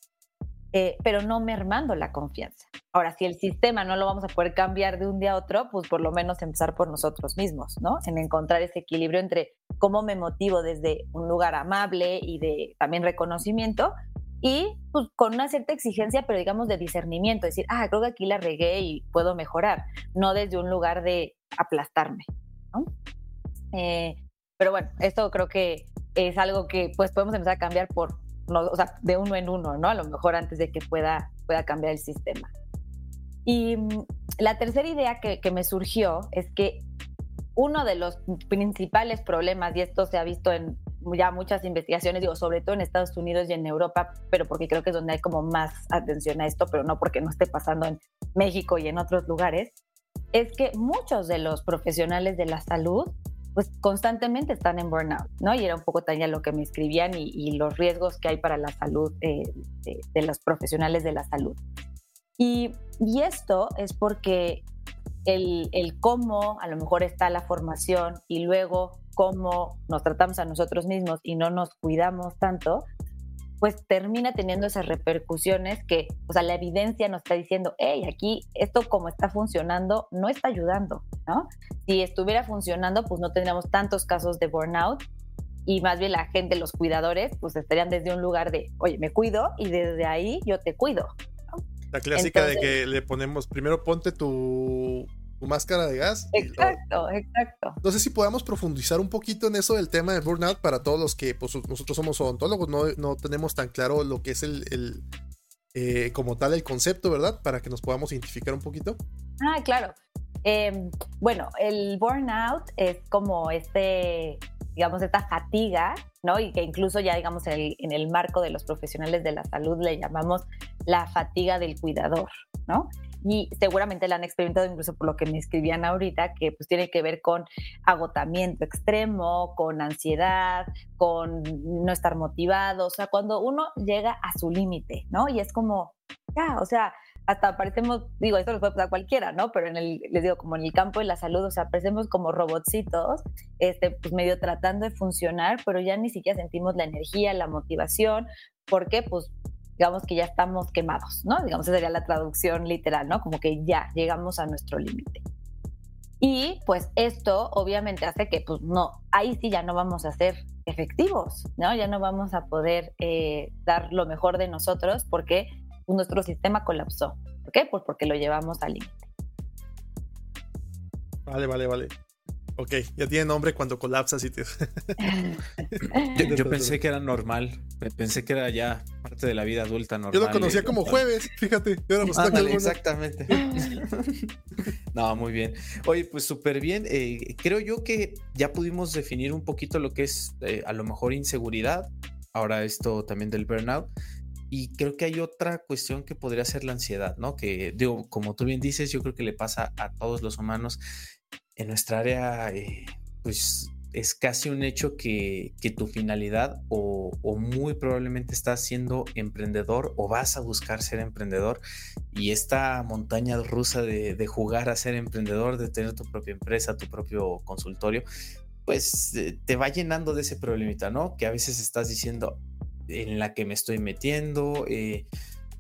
eh, pero no mermando la confianza. Ahora, si el sistema no lo vamos a poder cambiar de un día a otro, pues por lo menos empezar por nosotros mismos, ¿no? En encontrar ese equilibrio entre cómo me motivo desde un lugar amable y de también reconocimiento y pues, con una cierta exigencia, pero digamos de discernimiento, decir, ah, creo que aquí la regué y puedo mejorar, no desde un lugar de aplastarme, ¿no? Eh, pero bueno, esto creo que es algo que pues podemos empezar a cambiar por o sea, de uno en uno, ¿no? A lo mejor antes de que pueda, pueda cambiar el sistema. Y mm, la tercera idea que, que me surgió es que uno de los principales problemas, y esto se ha visto en ya muchas investigaciones, digo, sobre todo en Estados Unidos y en Europa, pero porque creo que es donde hay como más atención a esto, pero no porque no esté pasando en México y en otros lugares, es que muchos de los profesionales de la salud pues constantemente están en burnout, ¿no? Y era un poco también lo que me escribían y, los riesgos que hay para la salud eh, de, los profesionales de la salud. Y, y esto es porque el, el, cómo a lo mejor está la formación y luego cómo nos tratamos a nosotros mismos y no nos cuidamos tanto, pues termina teniendo esas repercusiones que, o sea, la evidencia nos está diciendo, hey, aquí esto como está funcionando no está ayudando, ¿no? Si estuviera funcionando, pues no tendríamos tantos casos de burnout y más bien la gente, los cuidadores, pues estarían desde un lugar de, oye, me cuido y desde ahí yo te cuido. La clásica de que le ponemos, primero ponte tu máscara de gas. Exacto, exacto. No sé si podamos profundizar un poquito en eso del tema de burnout para todos los que pues, nosotros somos odontólogos, no, no tenemos tan claro lo que es el, el eh, como tal el concepto, ¿verdad? Para que nos podamos identificar un poquito. Ah, claro. Em, bueno, el burnout es como este, digamos, esta fatiga, ¿no? Y que incluso ya, digamos, en el marco de los profesionales de la salud le llamamos la fatiga del cuidador, ¿no? Y seguramente la han experimentado incluso por lo que me escribían ahorita, que pues tiene que ver con agotamiento extremo, con ansiedad, con no estar motivado, o sea, cuando uno llega a su límite, ¿no? Y es como, ya, o sea, hasta parecemos, digo, esto lo puede pasar a cualquiera, ¿no? Pero en el, les digo, como en el campo de la salud, o sea, parecemos como robotcitos, este, pues medio tratando de funcionar, pero ya ni siquiera sentimos la energía, la motivación, porque pues digamos que ya estamos quemados, ¿no? Digamos, esa sería la traducción literal, ¿no? Como que ya llegamos a nuestro límite. Y pues esto obviamente hace que, pues no, ahí sí ya no vamos a ser efectivos, ¿no? Ya no vamos a poder eh, dar lo mejor de nosotros porque nuestro sistema colapsó. ¿Por qué? Pues porque lo llevamos al límite. Vale, vale, vale. Ok, ya tiene nombre cuando colapsas y te... yo, pensé que era normal, pensé que era ya parte de la vida adulta normal. Yo lo conocía como jueves, fíjate. exactamente. no, muy bien. Oye, pues súper bien. Eh, creo yo que ya pudimos definir un poquito lo que es eh, a lo mejor inseguridad, ahora esto también del burnout. Y creo que hay otra cuestión que podría ser la ansiedad, ¿no? Que digo, como tú bien dices, yo creo que le pasa a todos los humanos en nuestra área, eh, pues es casi un hecho que, tu finalidad o, muy probablemente estás siendo emprendedor o vas a buscar ser emprendedor y esta montaña rusa de, jugar a ser emprendedor, de tener tu propia empresa, tu propio consultorio, pues eh, te va llenando de ese problemita, ¿no? Que a veces estás diciendo en la que me estoy metiendo, eh,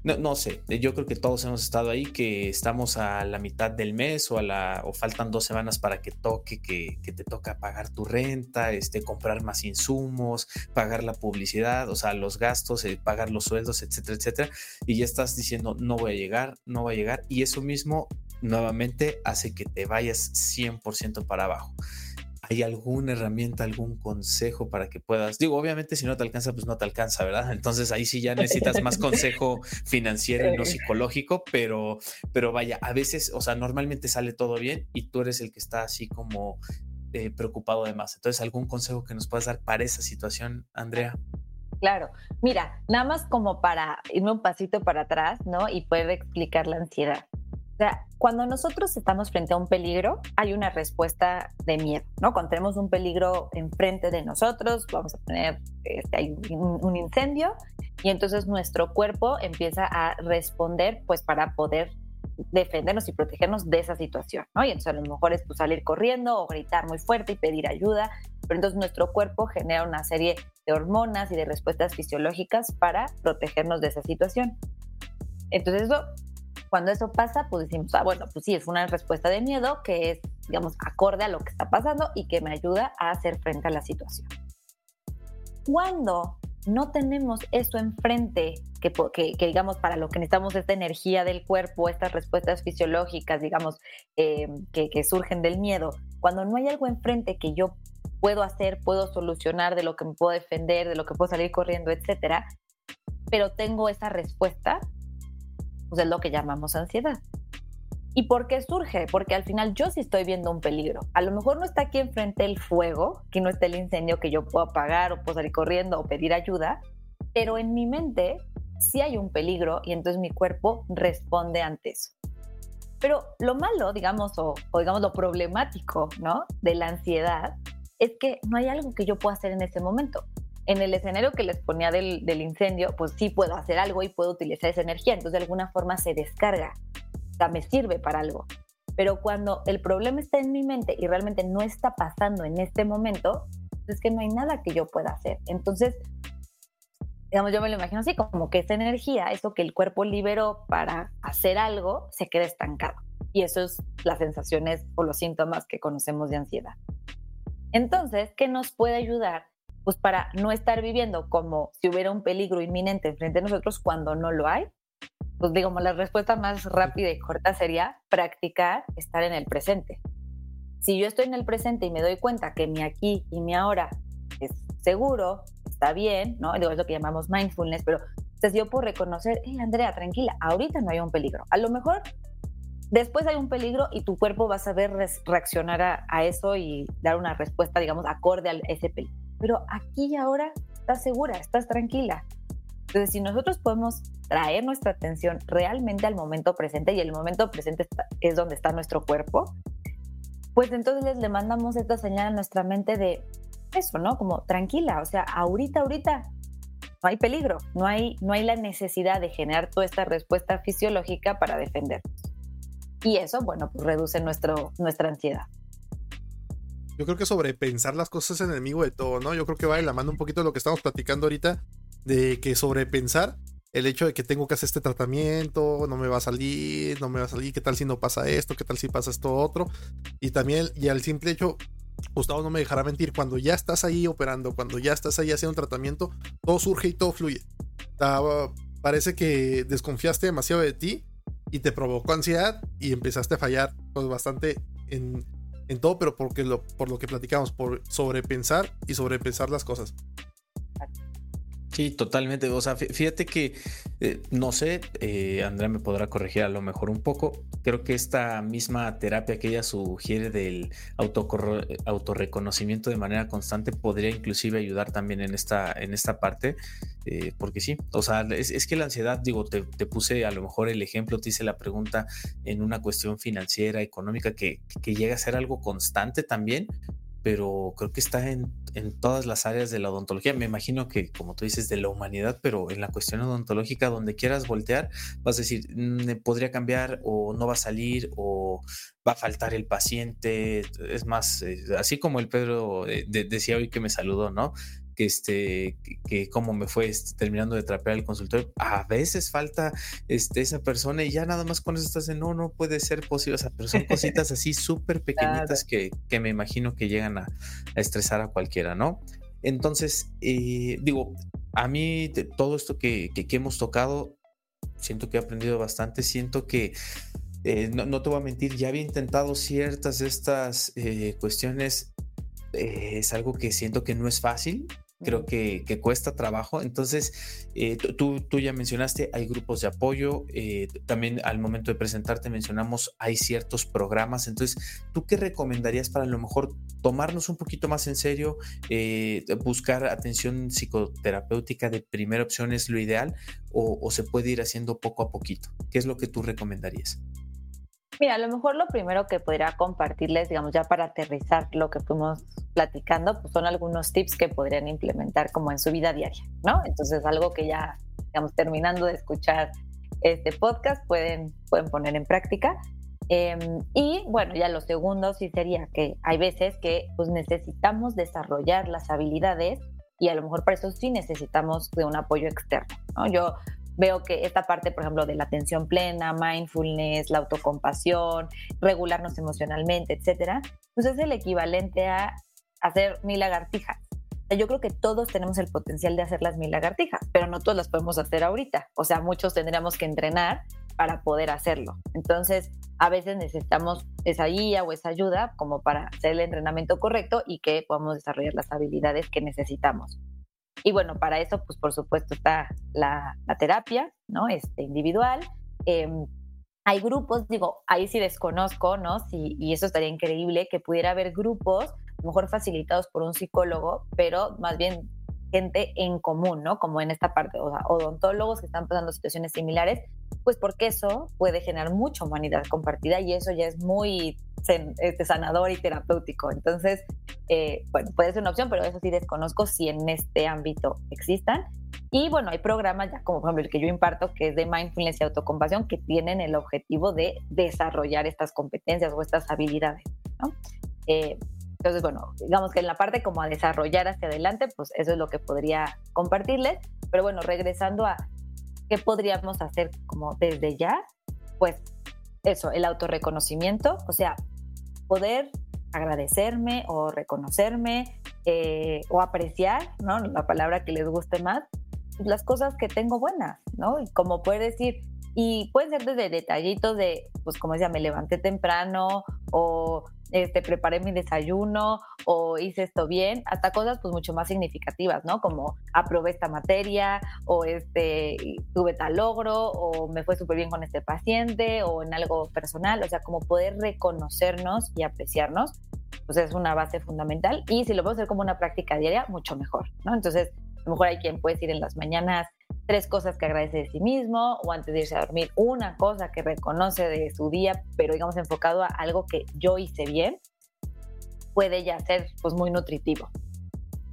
no, no, sé, yo creo que todos hemos estado ahí, que estamos a la mitad del mes o, a la, o faltan dos semanas para que toque, que, te toca pagar tu renta, este, comprar más insumos, pagar la publicidad, o sea, los gastos, eh, pagar los sueldos, etcétera, etcétera. Y ya estás diciendo, no voy a llegar, no voy a llegar. Y eso mismo nuevamente hace que te vayas 100% para abajo. ¿Hay alguna herramienta, algún consejo para que puedas? Digo, obviamente si no te alcanza, pues no te alcanza, ¿verdad? Entonces ahí sí ya necesitas más consejo financiero y no psicológico, pero, pero vaya, a veces, o sea, normalmente sale todo bien y tú eres el que está así como eh, preocupado de más. Entonces, ¿algún consejo que nos puedas dar para esa situación, Andrea? Claro, mira, nada más como para irme un pasito para atrás, ¿no? Y poder explicar la ansiedad. O sea, cuando nosotros estamos frente a un peligro, hay una respuesta de miedo, ¿no? Cuando tenemos un peligro enfrente de nosotros, vamos a tener este, un, incendio y entonces nuestro cuerpo empieza a responder, pues, para poder defendernos y protegernos de esa situación, ¿no? Y entonces a lo mejor es pues, salir corriendo o gritar muy fuerte y pedir ayuda, pero entonces nuestro cuerpo genera una serie de hormonas y de respuestas fisiológicas para protegernos de esa situación. Entonces eso, cuando eso pasa, pues decimos, ah, bueno, pues sí, es una respuesta de miedo que es, digamos, acorde a lo que está pasando y que me ayuda a hacer frente a la situación. Cuando no tenemos eso enfrente, que, que, digamos para lo que necesitamos esta energía del cuerpo, estas respuestas fisiológicas, digamos, eh, que, que, surgen del miedo, cuando no hay algo enfrente que yo puedo hacer, puedo solucionar, de lo que me puedo defender, de lo que puedo salir corriendo, etcétera, pero tengo esa respuesta, pues es lo que llamamos ansiedad. ¿Y por qué surge? Porque al final yo sí estoy viendo un peligro. A lo mejor no está aquí enfrente el fuego, que no está el incendio que yo puedo apagar o puedo salir corriendo o pedir ayuda, pero en mi mente sí hay un peligro y entonces mi cuerpo responde ante eso. Pero lo malo, digamos, o, digamos lo problemático, ¿no? De la ansiedad es que no hay algo que yo pueda hacer en ese momento. En el escenario que les ponía del, incendio, pues sí puedo hacer algo y puedo utilizar esa energía, entonces de alguna forma se descarga me sirve para algo. Pero cuando el problema está en mi mente y realmente no está pasando en este momento, es que no hay nada que yo pueda hacer. Entonces, digamos, yo me lo imagino así, como que esa energía, eso que el cuerpo liberó para hacer algo, se queda estancado. Y eso es las sensaciones o los síntomas que conocemos de ansiedad. Entonces, ¿qué nos puede ayudar? Pues para no estar viviendo como si hubiera un peligro inminente enfrente de nosotros cuando no lo hay, pues digamos, la respuesta más rápida y corta sería practicar estar en el presente. Si yo estoy en el presente y me doy cuenta que mi aquí y mi ahora es seguro, está bien, ¿no? Digo, es lo que llamamos mindfulness, pero entonces yo puedo reconocer, hey, Andrea, tranquila, ahorita no hay un peligro. A lo mejor después hay un peligro y tu cuerpo va a saber reaccionar a, a eso y dar una respuesta, digamos, acorde a ese peligro. Pero aquí y ahora estás segura, estás tranquila. Entonces, si nosotros podemos traer nuestra atención realmente al momento presente, y el momento presente es donde está nuestro cuerpo, pues entonces le mandamos esta señal a nuestra mente de eso, ¿no? Como tranquila, o sea, ahorita, ahorita no hay peligro, no hay, no hay la necesidad de generar toda esta respuesta fisiológica para defendernos. Y eso, bueno, pues reduce nuestro, nuestra ansiedad. Yo creo que sobrepensar las cosas es enemigo de todo, ¿no? Yo creo que va de la mano un poquito de lo que estamos platicando ahorita de que sobrepensar el hecho de que tengo que hacer este tratamiento, no me va a salir, no me va a salir, qué tal si no pasa esto, qué tal si pasa esto otro. Y también, y al simple hecho, Gustavo no me dejará mentir, cuando ya estás ahí operando, cuando ya estás ahí haciendo un tratamiento, todo surge y todo fluye. parece que desconfiaste demasiado de ti y te provocó ansiedad y empezaste a fallar pues, bastante en, en todo, pero porque por lo que platicamos, por sobrepensar y sobrepensar las cosas. Sí, totalmente. O sea, fíjate que, eh, no sé, eh, Andrea me podrá corregir a lo mejor un poco. Creo que esta misma terapia que ella sugiere del autorreconocimiento de manera constante podría inclusive ayudar también en esta, en esta parte, eh, porque sí, o sea, es, que la ansiedad, digo, te, te, puse a lo mejor el ejemplo, te hice la pregunta en una cuestión financiera, económica, que, que llega a ser algo constante también, pero creo que está en, en, todas las áreas de la odontología. Me imagino que, como tú dices, de la humanidad, pero en la cuestión odontológica, donde quieras voltear, vas a decir, mm, podría cambiar o no va a salir o va a faltar el paciente. Es más, eh, así como el Pedro eh, decía hoy que me saludó, ¿no? Que este que, cómo me fue este, terminando de trapear el consultorio a veces falta este esa persona y ya nada más con eso estás en no no puede ser posible o sea pero son cositas así súper pequeñitas que, que, me imagino que llegan a, estresar a cualquiera no entonces eh, digo a mí de todo esto que, que, hemos tocado siento que he aprendido bastante siento que eh, no, no, te voy a mentir, ya había intentado ciertas de estas eh, cuestiones. es algo que siento que no es fácil creo que, cuesta trabajo. Entonces, eh, tú, tú, ya mencionaste, hay grupos de apoyo, eh, también al momento de presentarte mencionamos, hay ciertos programas. Entonces, ¿tú qué recomendarías para a lo mejor tomarnos un poquito más en serio, eh, buscar atención psicoterapéutica de primera opción es lo ideal o, o se puede ir haciendo poco a poquito? ¿Qué es lo que tú recomendarías? Mira, a lo mejor lo primero que podría compartirles, digamos, ya para aterrizar lo que fuimos platicando, pues son algunos tips que podrían implementar como en su vida diaria, ¿no? Entonces, algo que ya, digamos, terminando de escuchar este podcast, pueden, pueden poner en práctica. Em, y bueno, ya lo segundo sí sería que hay veces que pues necesitamos desarrollar las habilidades y a lo mejor para eso sí necesitamos de un apoyo externo, ¿no? Yo veo que esta parte, por ejemplo, de la atención plena, mindfulness, la autocompasión, regularnos emocionalmente, etcétera, pues es el equivalente a hacer mil lagartijas. Yo creo que todos tenemos el potencial de hacer las mil lagartijas, pero no todos las podemos hacer ahorita. O sea, muchos tendríamos que entrenar para poder hacerlo. Entonces, a veces necesitamos esa guía o esa ayuda como para hacer el entrenamiento correcto y que podamos desarrollar las habilidades que necesitamos. Y bueno, para eso, pues por supuesto está la, terapia, ¿no? Este, individual. Em, hay grupos, digo, ahí sí desconozco, ¿no? Sí, y eso estaría increíble, que pudiera haber grupos, a lo mejor facilitados por un psicólogo, pero más bien gente en común, ¿no? Como en esta parte, o sea, odontólogos que están pasando situaciones similares, pues porque eso puede generar mucha humanidad compartida y eso ya es muy este, sanador y terapéutico. Entonces, eh, bueno, puede ser una opción, pero eso sí desconozco si en este ámbito existan. Y bueno, hay programas ya como por ejemplo el que yo imparto, que es de mindfulness y autocompasión, que tienen el objetivo de desarrollar estas competencias o estas habilidades. ¿no? Eh, entonces, bueno, digamos que en la parte como a desarrollar hacia adelante, pues eso es lo que podría compartirles. Pero bueno, regresando a qué podríamos hacer como desde ya, pues eso, el autorreconocimiento, o sea, poder agradecerme o reconocerme eh, o apreciar, ¿no? La palabra que les guste más, las cosas que tengo buenas, ¿no? Y como poder decir, y pueden ser desde detallitos de, pues como decía, me levanté temprano o este, preparé mi desayuno o hice esto bien, hasta cosas pues mucho más significativas, ¿no? Como aprobé esta materia o este, tuve tal logro o me fue súper bien con este paciente o en algo personal, o sea, como poder reconocernos y apreciarnos, pues es una base fundamental y si lo puedo hacer como una práctica diaria, mucho mejor, ¿no? Entonces, a lo mejor hay quien puede ir en las mañanas tres cosas que agradece de sí mismo o antes de irse a dormir una cosa que reconoce de su día, pero digamos enfocado a algo que yo hice bien, puede ya ser pues muy nutritivo.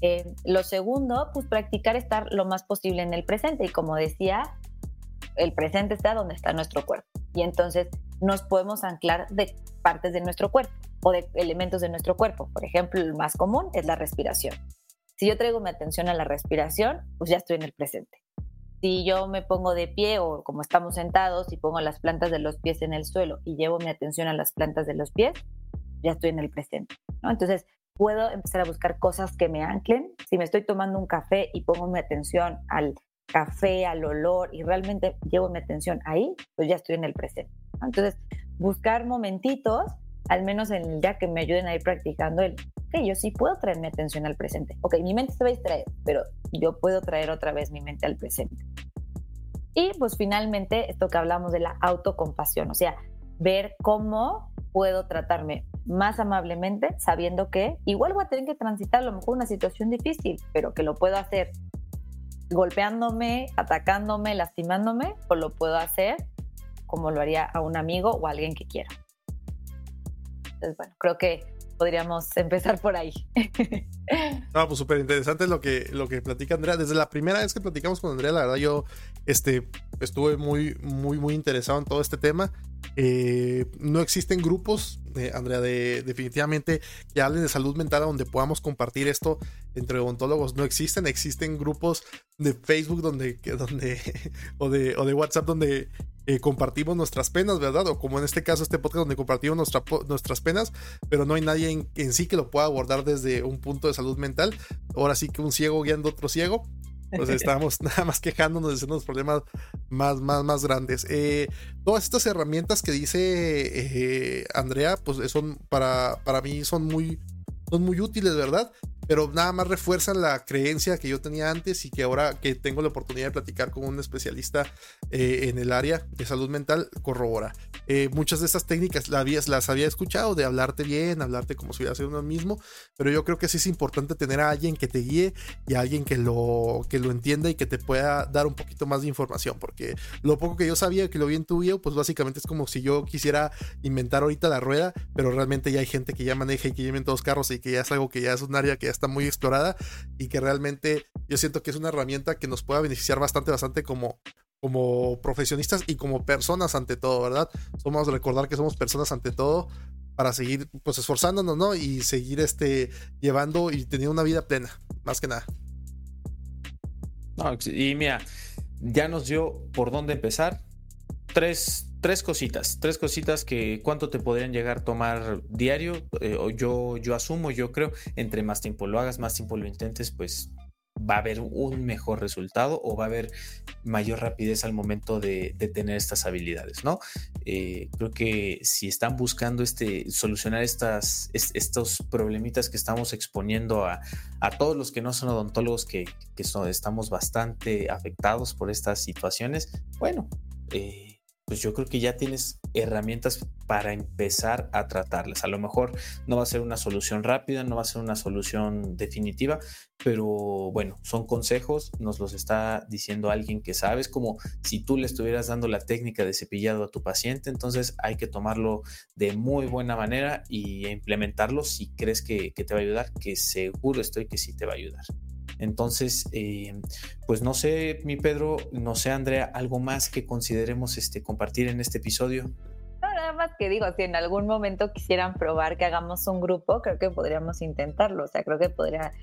Eh, lo segundo, pues practicar estar lo más posible en el presente y como decía, el presente está donde está nuestro cuerpo y entonces nos podemos anclar de partes de nuestro cuerpo o de elementos de nuestro cuerpo. Por ejemplo, el más común es la respiración. Si yo traigo mi atención a la respiración, pues ya estoy en el presente si yo me pongo de pie o como estamos sentados y pongo las plantas de los pies en el suelo y llevo mi atención a las plantas de los pies, ya estoy en el presente. Entonces, puedo empezar a buscar cosas que me anclen. Si me estoy tomando un café y pongo mi atención al café, al olor y realmente llevo mi atención ahí, pues ya estoy en el presente. Entonces, buscar momentitos, al menos en el día que me ayuden a ir practicando el, ok, yo sí puedo traer mi atención al presente. Ok, mi mente se va a distraer, pero yo puedo traer otra vez mi mente al presente. Y pues finalmente esto que hablamos de la autocompasión, o sea, ver cómo puedo tratarme más amablemente sabiendo que igual voy a tener que transitar a lo mejor una situación difícil, pero que lo puedo hacer golpeándome, atacándome, lastimándome, o lo puedo hacer como lo haría a un amigo o a alguien que quiera. Entonces, bueno, creo que podríamos empezar por ahí. No, pues súper interesante lo que, lo que platica Andrea. Desde la primera vez que platicamos con Andrea, la verdad yo este, estuve muy, muy, muy interesado en todo este tema. Eh, no existen grupos, eh, Andrea, de, definitivamente que hablen de salud mental donde podamos compartir esto entre odontólogos. No existen, existen grupos de Facebook donde, donde o, de, o de WhatsApp donde eh, compartimos nuestras penas, ¿verdad? O como en este caso, este podcast donde compartimos nuestras penas, pero no hay nadie en, sí que lo pueda abordar desde un punto de salud mental. Ahora sí que un ciego guiando a otro ciego. Pues estamos nada más quejándonos de los problemas más, más, más grandes. Eh, todas estas herramientas que dice eh, Andrea, pues son para, para mí son muy, son muy útiles, ¿verdad? Pero nada más refuerzan la creencia que yo tenía antes y que ahora que tengo la oportunidad de platicar con un especialista eh, en el área de salud mental, corrobora. Eh, muchas de estas técnicas las, las había escuchado, de hablarte bien, hablarte como si fuera uno mismo, pero yo creo que sí es importante tener a alguien que te guíe y a alguien que lo, que lo entienda y que te pueda dar un poquito más de información, porque lo poco que yo sabía que lo vi en tu video, pues básicamente es como si yo quisiera inventar ahorita la rueda, pero realmente ya hay gente que ya maneja y que lleven todos carros y que ya es algo que ya es un área que ya está muy explorada y que realmente yo siento que es una herramienta que nos pueda beneficiar bastante, bastante como, como profesionistas y como personas ante todo, ¿verdad? Somos recordar que somos personas ante todo para seguir pues esforzándonos, ¿no? Y seguir este llevando y teniendo una vida plena, más que nada. y mira, ya nos dio por dónde empezar. Tres, tres cositas, tres cositas que cuánto te podrían llegar a tomar diario. Eh, yo, yo asumo, yo creo, entre más tiempo lo hagas, más tiempo lo intentes, pues va a haber un mejor resultado o va a haber mayor rapidez al momento de, tener estas habilidades, ¿no? Eh, creo que si están buscando este, solucionar estas, estos problemitas que estamos exponiendo a, todos los que no son odontólogos, que, estamos bastante afectados por estas situaciones, bueno, eh, pues yo creo que ya tienes herramientas para empezar a tratarlas. A lo mejor no va a ser una solución rápida, no va a ser una solución definitiva, pero bueno, son consejos, nos los está diciendo alguien que sabes, como si tú le estuvieras dando la técnica de cepillado a tu paciente, entonces hay que tomarlo de muy buena manera y implementarlo si crees que, que te va a ayudar, que seguro estoy que sí te va a ayudar. Entonces, eh, pues no sé, mi Pedro, no sé, Andrea, algo más que consideremos este, compartir en este episodio. No, nada más que digo, si en algún momento quisieran probar que hagamos un grupo, creo que podríamos intentarlo. O sea, creo que podría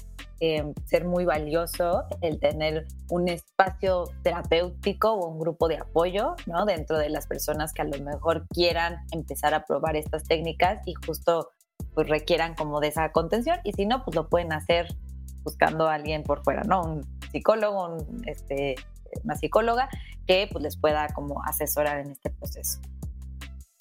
eh, ser muy valioso el tener un espacio terapéutico o un grupo de apoyo, ¿no? Dentro de las personas que a lo mejor quieran empezar a probar estas técnicas y justo pues requieran como de esa contención y si no, pues lo pueden hacer buscando a alguien por fuera, ¿no? Un psicólogo, este, una psicóloga que pues les pueda como asesorar en este proceso.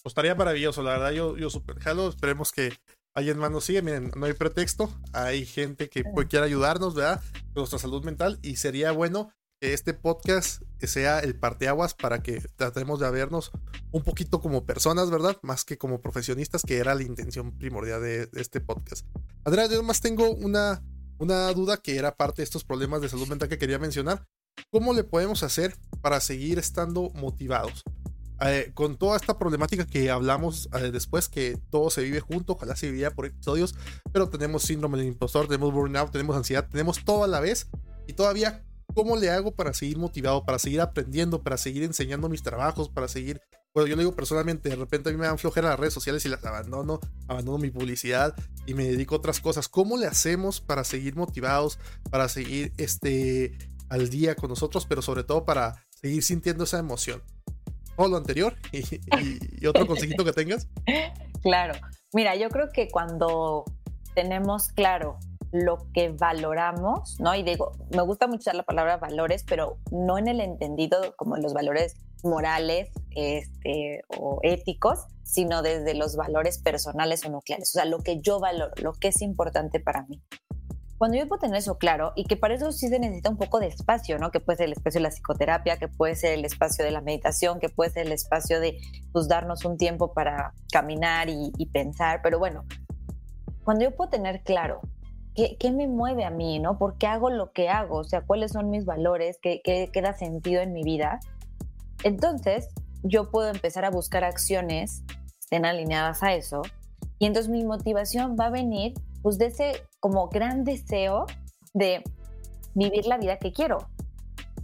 Pues estaría maravilloso, la verdad, yo, yo súper jalo, esperemos que alguien más nos siga, miren, no hay pretexto, hay gente que puede, quiere ayudarnos, ¿verdad? Con nuestra salud mental y sería bueno que este podcast sea el parteaguas para que tratemos de vernos un poquito como personas, ¿verdad? Más que como profesionistas, que era la intención primordial de, de este podcast. Andrea, yo más tengo una una duda que era parte de estos problemas de salud mental que quería mencionar. ¿Cómo le podemos hacer para seguir estando motivados? Eh, con toda esta problemática que hablamos eh, después, que todo se vive junto, ojalá se vivía por episodios, pero tenemos síndrome del impostor, tenemos burnout, tenemos ansiedad, tenemos todo a la vez y todavía, ¿cómo le hago para seguir motivado, para seguir aprendiendo, para seguir enseñando mis trabajos, para seguir bueno, yo lo digo personalmente, de repente a mí me dan flojera las redes sociales y las abandono, abandono mi publicidad y me dedico a otras cosas. ¿Cómo le hacemos para seguir motivados, para seguir este, al día con nosotros, pero sobre todo para seguir sintiendo esa emoción? Todo lo anterior y, otro consejito que tengas. Claro, mira, yo creo que cuando tenemos claro lo que valoramos, ¿no? Y digo, me gusta mucho la palabra valores, pero no en el entendido como los valores morales este, o éticos, sino desde los valores personales o nucleares, o sea, lo que yo valoro, lo que es importante para mí. Cuando yo puedo tener eso claro, y que para eso sí se necesita un poco de espacio, ¿no? Que puede ser el espacio de la psicoterapia, que puede ser el espacio de la meditación, que puede ser el espacio de pues, darnos un tiempo para caminar y, pensar, pero bueno, cuando yo puedo tener claro ¿Qué, ¿qué, me mueve a mí, ¿no? ¿Por qué hago lo que hago? O sea, ¿cuáles son mis valores? ¿Qué, qué, qué da sentido en mi vida? Entonces, yo puedo empezar a buscar acciones que estén alineadas a eso y entonces mi motivación va a venir pues de ese como gran deseo de vivir la vida que quiero.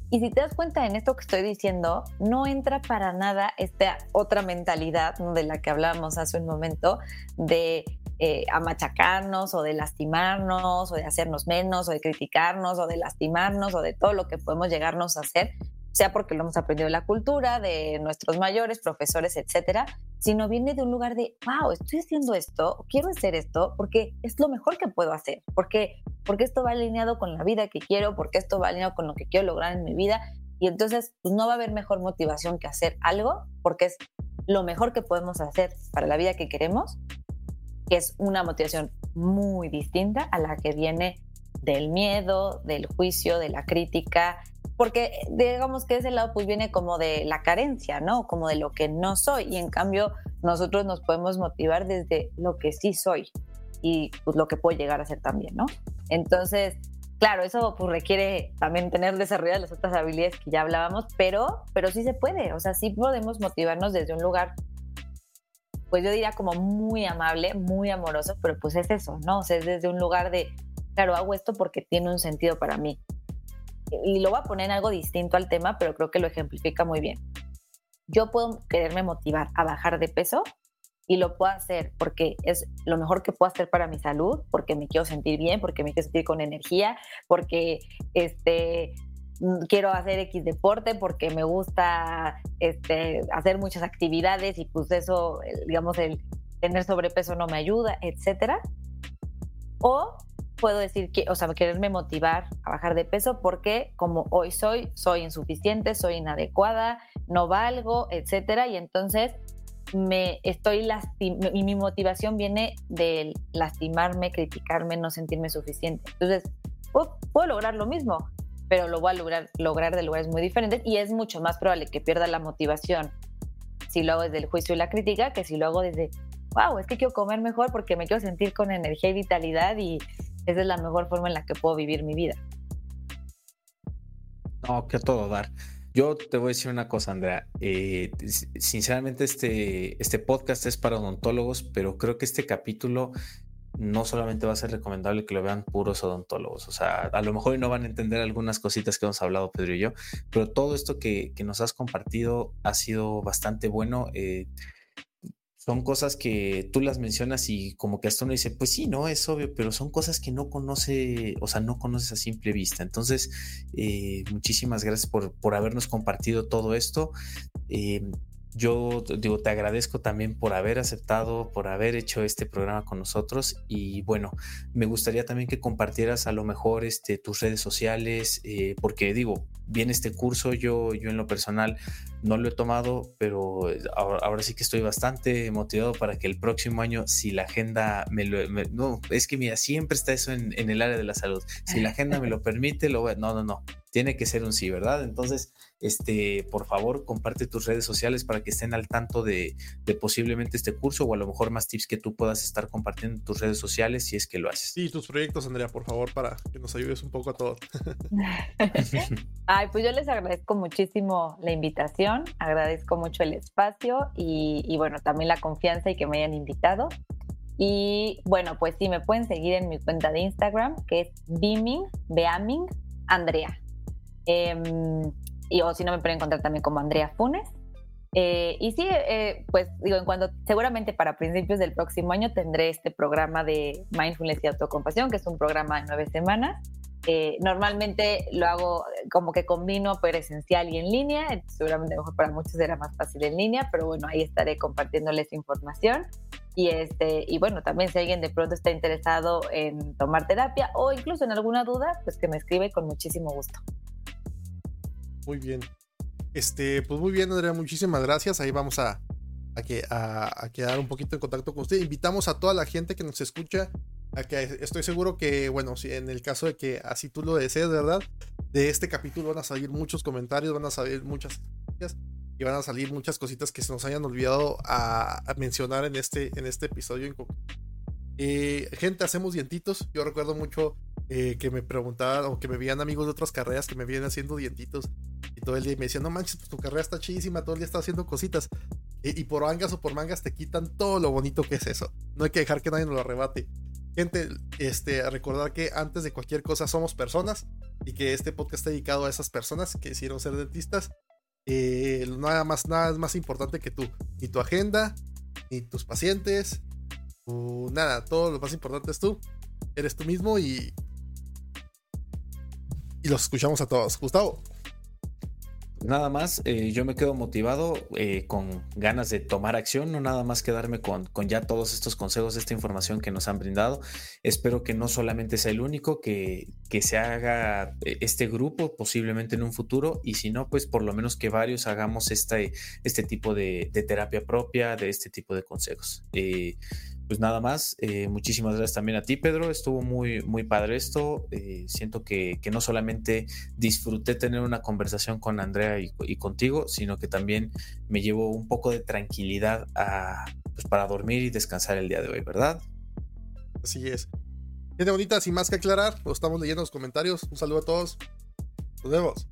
Y si te das cuenta en esto que estoy diciendo, no entra para nada esta otra mentalidad de la que hablábamos hace un momento, de eh, amachacarnos o de lastimarnos o de hacernos menos o de criticarnos o de lastimarnos o de todo lo que podemos llegarnos a hacer, sea porque lo hemos aprendido de la cultura, de nuestros mayores, profesores, etcétera, sino viene de un lugar de, wow, estoy haciendo esto, quiero hacer esto, porque es lo mejor que puedo hacer, porque, porque esto va alineado con la vida que quiero, porque esto va alineado con lo que quiero lograr en mi vida, y entonces pues, no va a haber mejor motivación que hacer algo, porque es lo mejor que podemos hacer para la vida que queremos, que es una motivación muy distinta a la que viene del miedo, del juicio, de la crítica, porque digamos que ese lado pues viene como de la carencia, ¿no? Como de lo que no soy y en cambio nosotros nos podemos motivar desde lo que sí soy y pues lo que puedo llegar a ser también, ¿no? Entonces, claro, eso pues requiere también tener desarrolladas las otras habilidades que ya hablábamos, pero, pero sí se puede, o sea, sí podemos motivarnos desde un lugar pues yo diría como muy amable, muy amoroso, pero pues es eso, ¿no? O sea, es desde un lugar de, claro, hago esto porque tiene un sentido para mí y lo voy a poner en algo distinto al tema, pero creo que lo ejemplifica muy bien. Yo puedo quererme motivar a bajar de peso y lo puedo hacer porque es lo mejor que puedo hacer para mi salud, porque me quiero sentir bien, porque me quiero sentir con energía, porque este, quiero hacer X deporte porque me gusta este, hacer muchas actividades y pues eso, digamos, el tener sobrepeso no me ayuda, etcétera. O puedo decir que, o sea, quererme motivar a bajar de peso porque como hoy soy, soy insuficiente, soy inadecuada, no valgo, etcétera, y entonces me estoy y mi motivación viene de lastimarme, criticarme, no sentirme suficiente. Entonces, puedo, lograr lo mismo, pero lo voy a lograr, lograr de lugares muy diferentes y es mucho más probable que pierda la motivación si lo hago desde el juicio y la crítica que si lo hago desde, wow, es que quiero comer mejor porque me quiero sentir con energía y vitalidad y esa es la mejor forma en la que puedo vivir mi vida. No, que todo dar. Yo te voy a decir una cosa, Andrea. Eh, sinceramente, este, este podcast es para odontólogos, pero creo que este capítulo no solamente va a ser recomendable que lo vean puros odontólogos. O sea, a lo mejor no van a entender algunas cositas que hemos hablado Pedro y yo, pero todo esto que, que nos has compartido ha sido bastante bueno. Eh, son cosas que tú las mencionas y como que hasta uno dice, pues sí, no, es obvio, pero son cosas que no conoce, o sea, no conoces a simple vista. Entonces, eh, muchísimas gracias por, por, habernos compartido todo esto. Eh, yo digo, te agradezco también por haber aceptado, por haber hecho este programa con nosotros y bueno, me gustaría también que compartieras a lo mejor este, tus redes sociales, eh, porque digo, viene este curso, yo, yo en lo personal no lo he tomado, pero ahora, sí que estoy bastante motivado para que el próximo año, si la agenda me lo... no, es que mira, siempre está eso en, en, el área de la salud, si la agenda me lo permite, lo voy a... No, no, no, tiene que ser un sí, ¿verdad? Entonces este, por favor, comparte tus redes sociales para que estén al tanto de, posiblemente este curso o a lo mejor más tips que tú puedas estar compartiendo en tus redes sociales si es que lo haces. Sí, tus proyectos, Andrea, por favor, para que nos ayudes un poco a todos. Ay, pues yo les agradezco muchísimo la invitación, agradezco mucho el espacio y, y bueno, también la confianza y que me hayan invitado. Y bueno, pues sí, me pueden seguir en mi cuenta de Instagram, que es Beaming, Beaming, Andrea. Eh, y o si no me pueden encontrar también como Andrea Funes. Eh, y sí, eh, pues digo, en cuando seguramente para principios del próximo año tendré este programa de Mindfulness y Autocompasión, que es un programa de nueve semanas. Eh, normalmente lo hago como que combino presencial y en línea, seguramente mejor para muchos será más fácil en línea, pero bueno, ahí estaré compartiéndoles información. Y, este, y bueno, también si alguien de pronto está interesado en tomar terapia o incluso en alguna duda, pues que me escribe con muchísimo gusto. Muy bien. Este, pues muy bien, Andrea, muchísimas gracias. Ahí vamos a, a, que, a, quedar un poquito en contacto con usted. Invitamos a toda la gente que nos escucha a que estoy seguro que, bueno, si en el caso de que así tú lo desees, ¿verdad? De este capítulo van a salir muchos comentarios, van a salir muchas y van a salir muchas cositas que se nos hayan olvidado a, mencionar en este, en este episodio. Eh, gente, hacemos dientitos. Yo recuerdo mucho eh, que me preguntaban o que me veían amigos de otras carreras que me vienen haciendo dientitos todo el día me decían, no manches, tu carrera está chidísima, todo el día está haciendo cositas. Y, por mangas o por mangas te quitan todo lo bonito que es eso. No hay que dejar que nadie nos lo arrebate. Gente, este, recordar que antes de cualquier cosa somos personas y que este podcast está dedicado a esas personas que hicieron ser dentistas. Eh, nada más, nada es más importante que tú, ni tu agenda, ni tus pacientes, nada, todo lo más importante es tú. Eres tú mismo y y los escuchamos a todos. Gustavo. Nada más, eh, yo me quedo motivado eh, con ganas de tomar acción, no nada más quedarme con, con, ya todos estos consejos, esta información que nos han brindado. Espero que no solamente sea el único, que, que se haga eh, este grupo posiblemente en un futuro y si no, pues por lo menos que varios hagamos este, este tipo de, de terapia propia, de este tipo de consejos pues nada más, eh, muchísimas gracias también a ti, Pedro. Estuvo muy, muy padre esto. Eh, siento que, no solamente disfruté tener una conversación con Andrea y, contigo, sino que también me llevó un poco de tranquilidad pues para dormir y descansar el día de hoy, ¿verdad? Así es. Gente bonita, sin más que aclarar, lo estamos leyendo en los comentarios. Un saludo a todos. Nos vemos.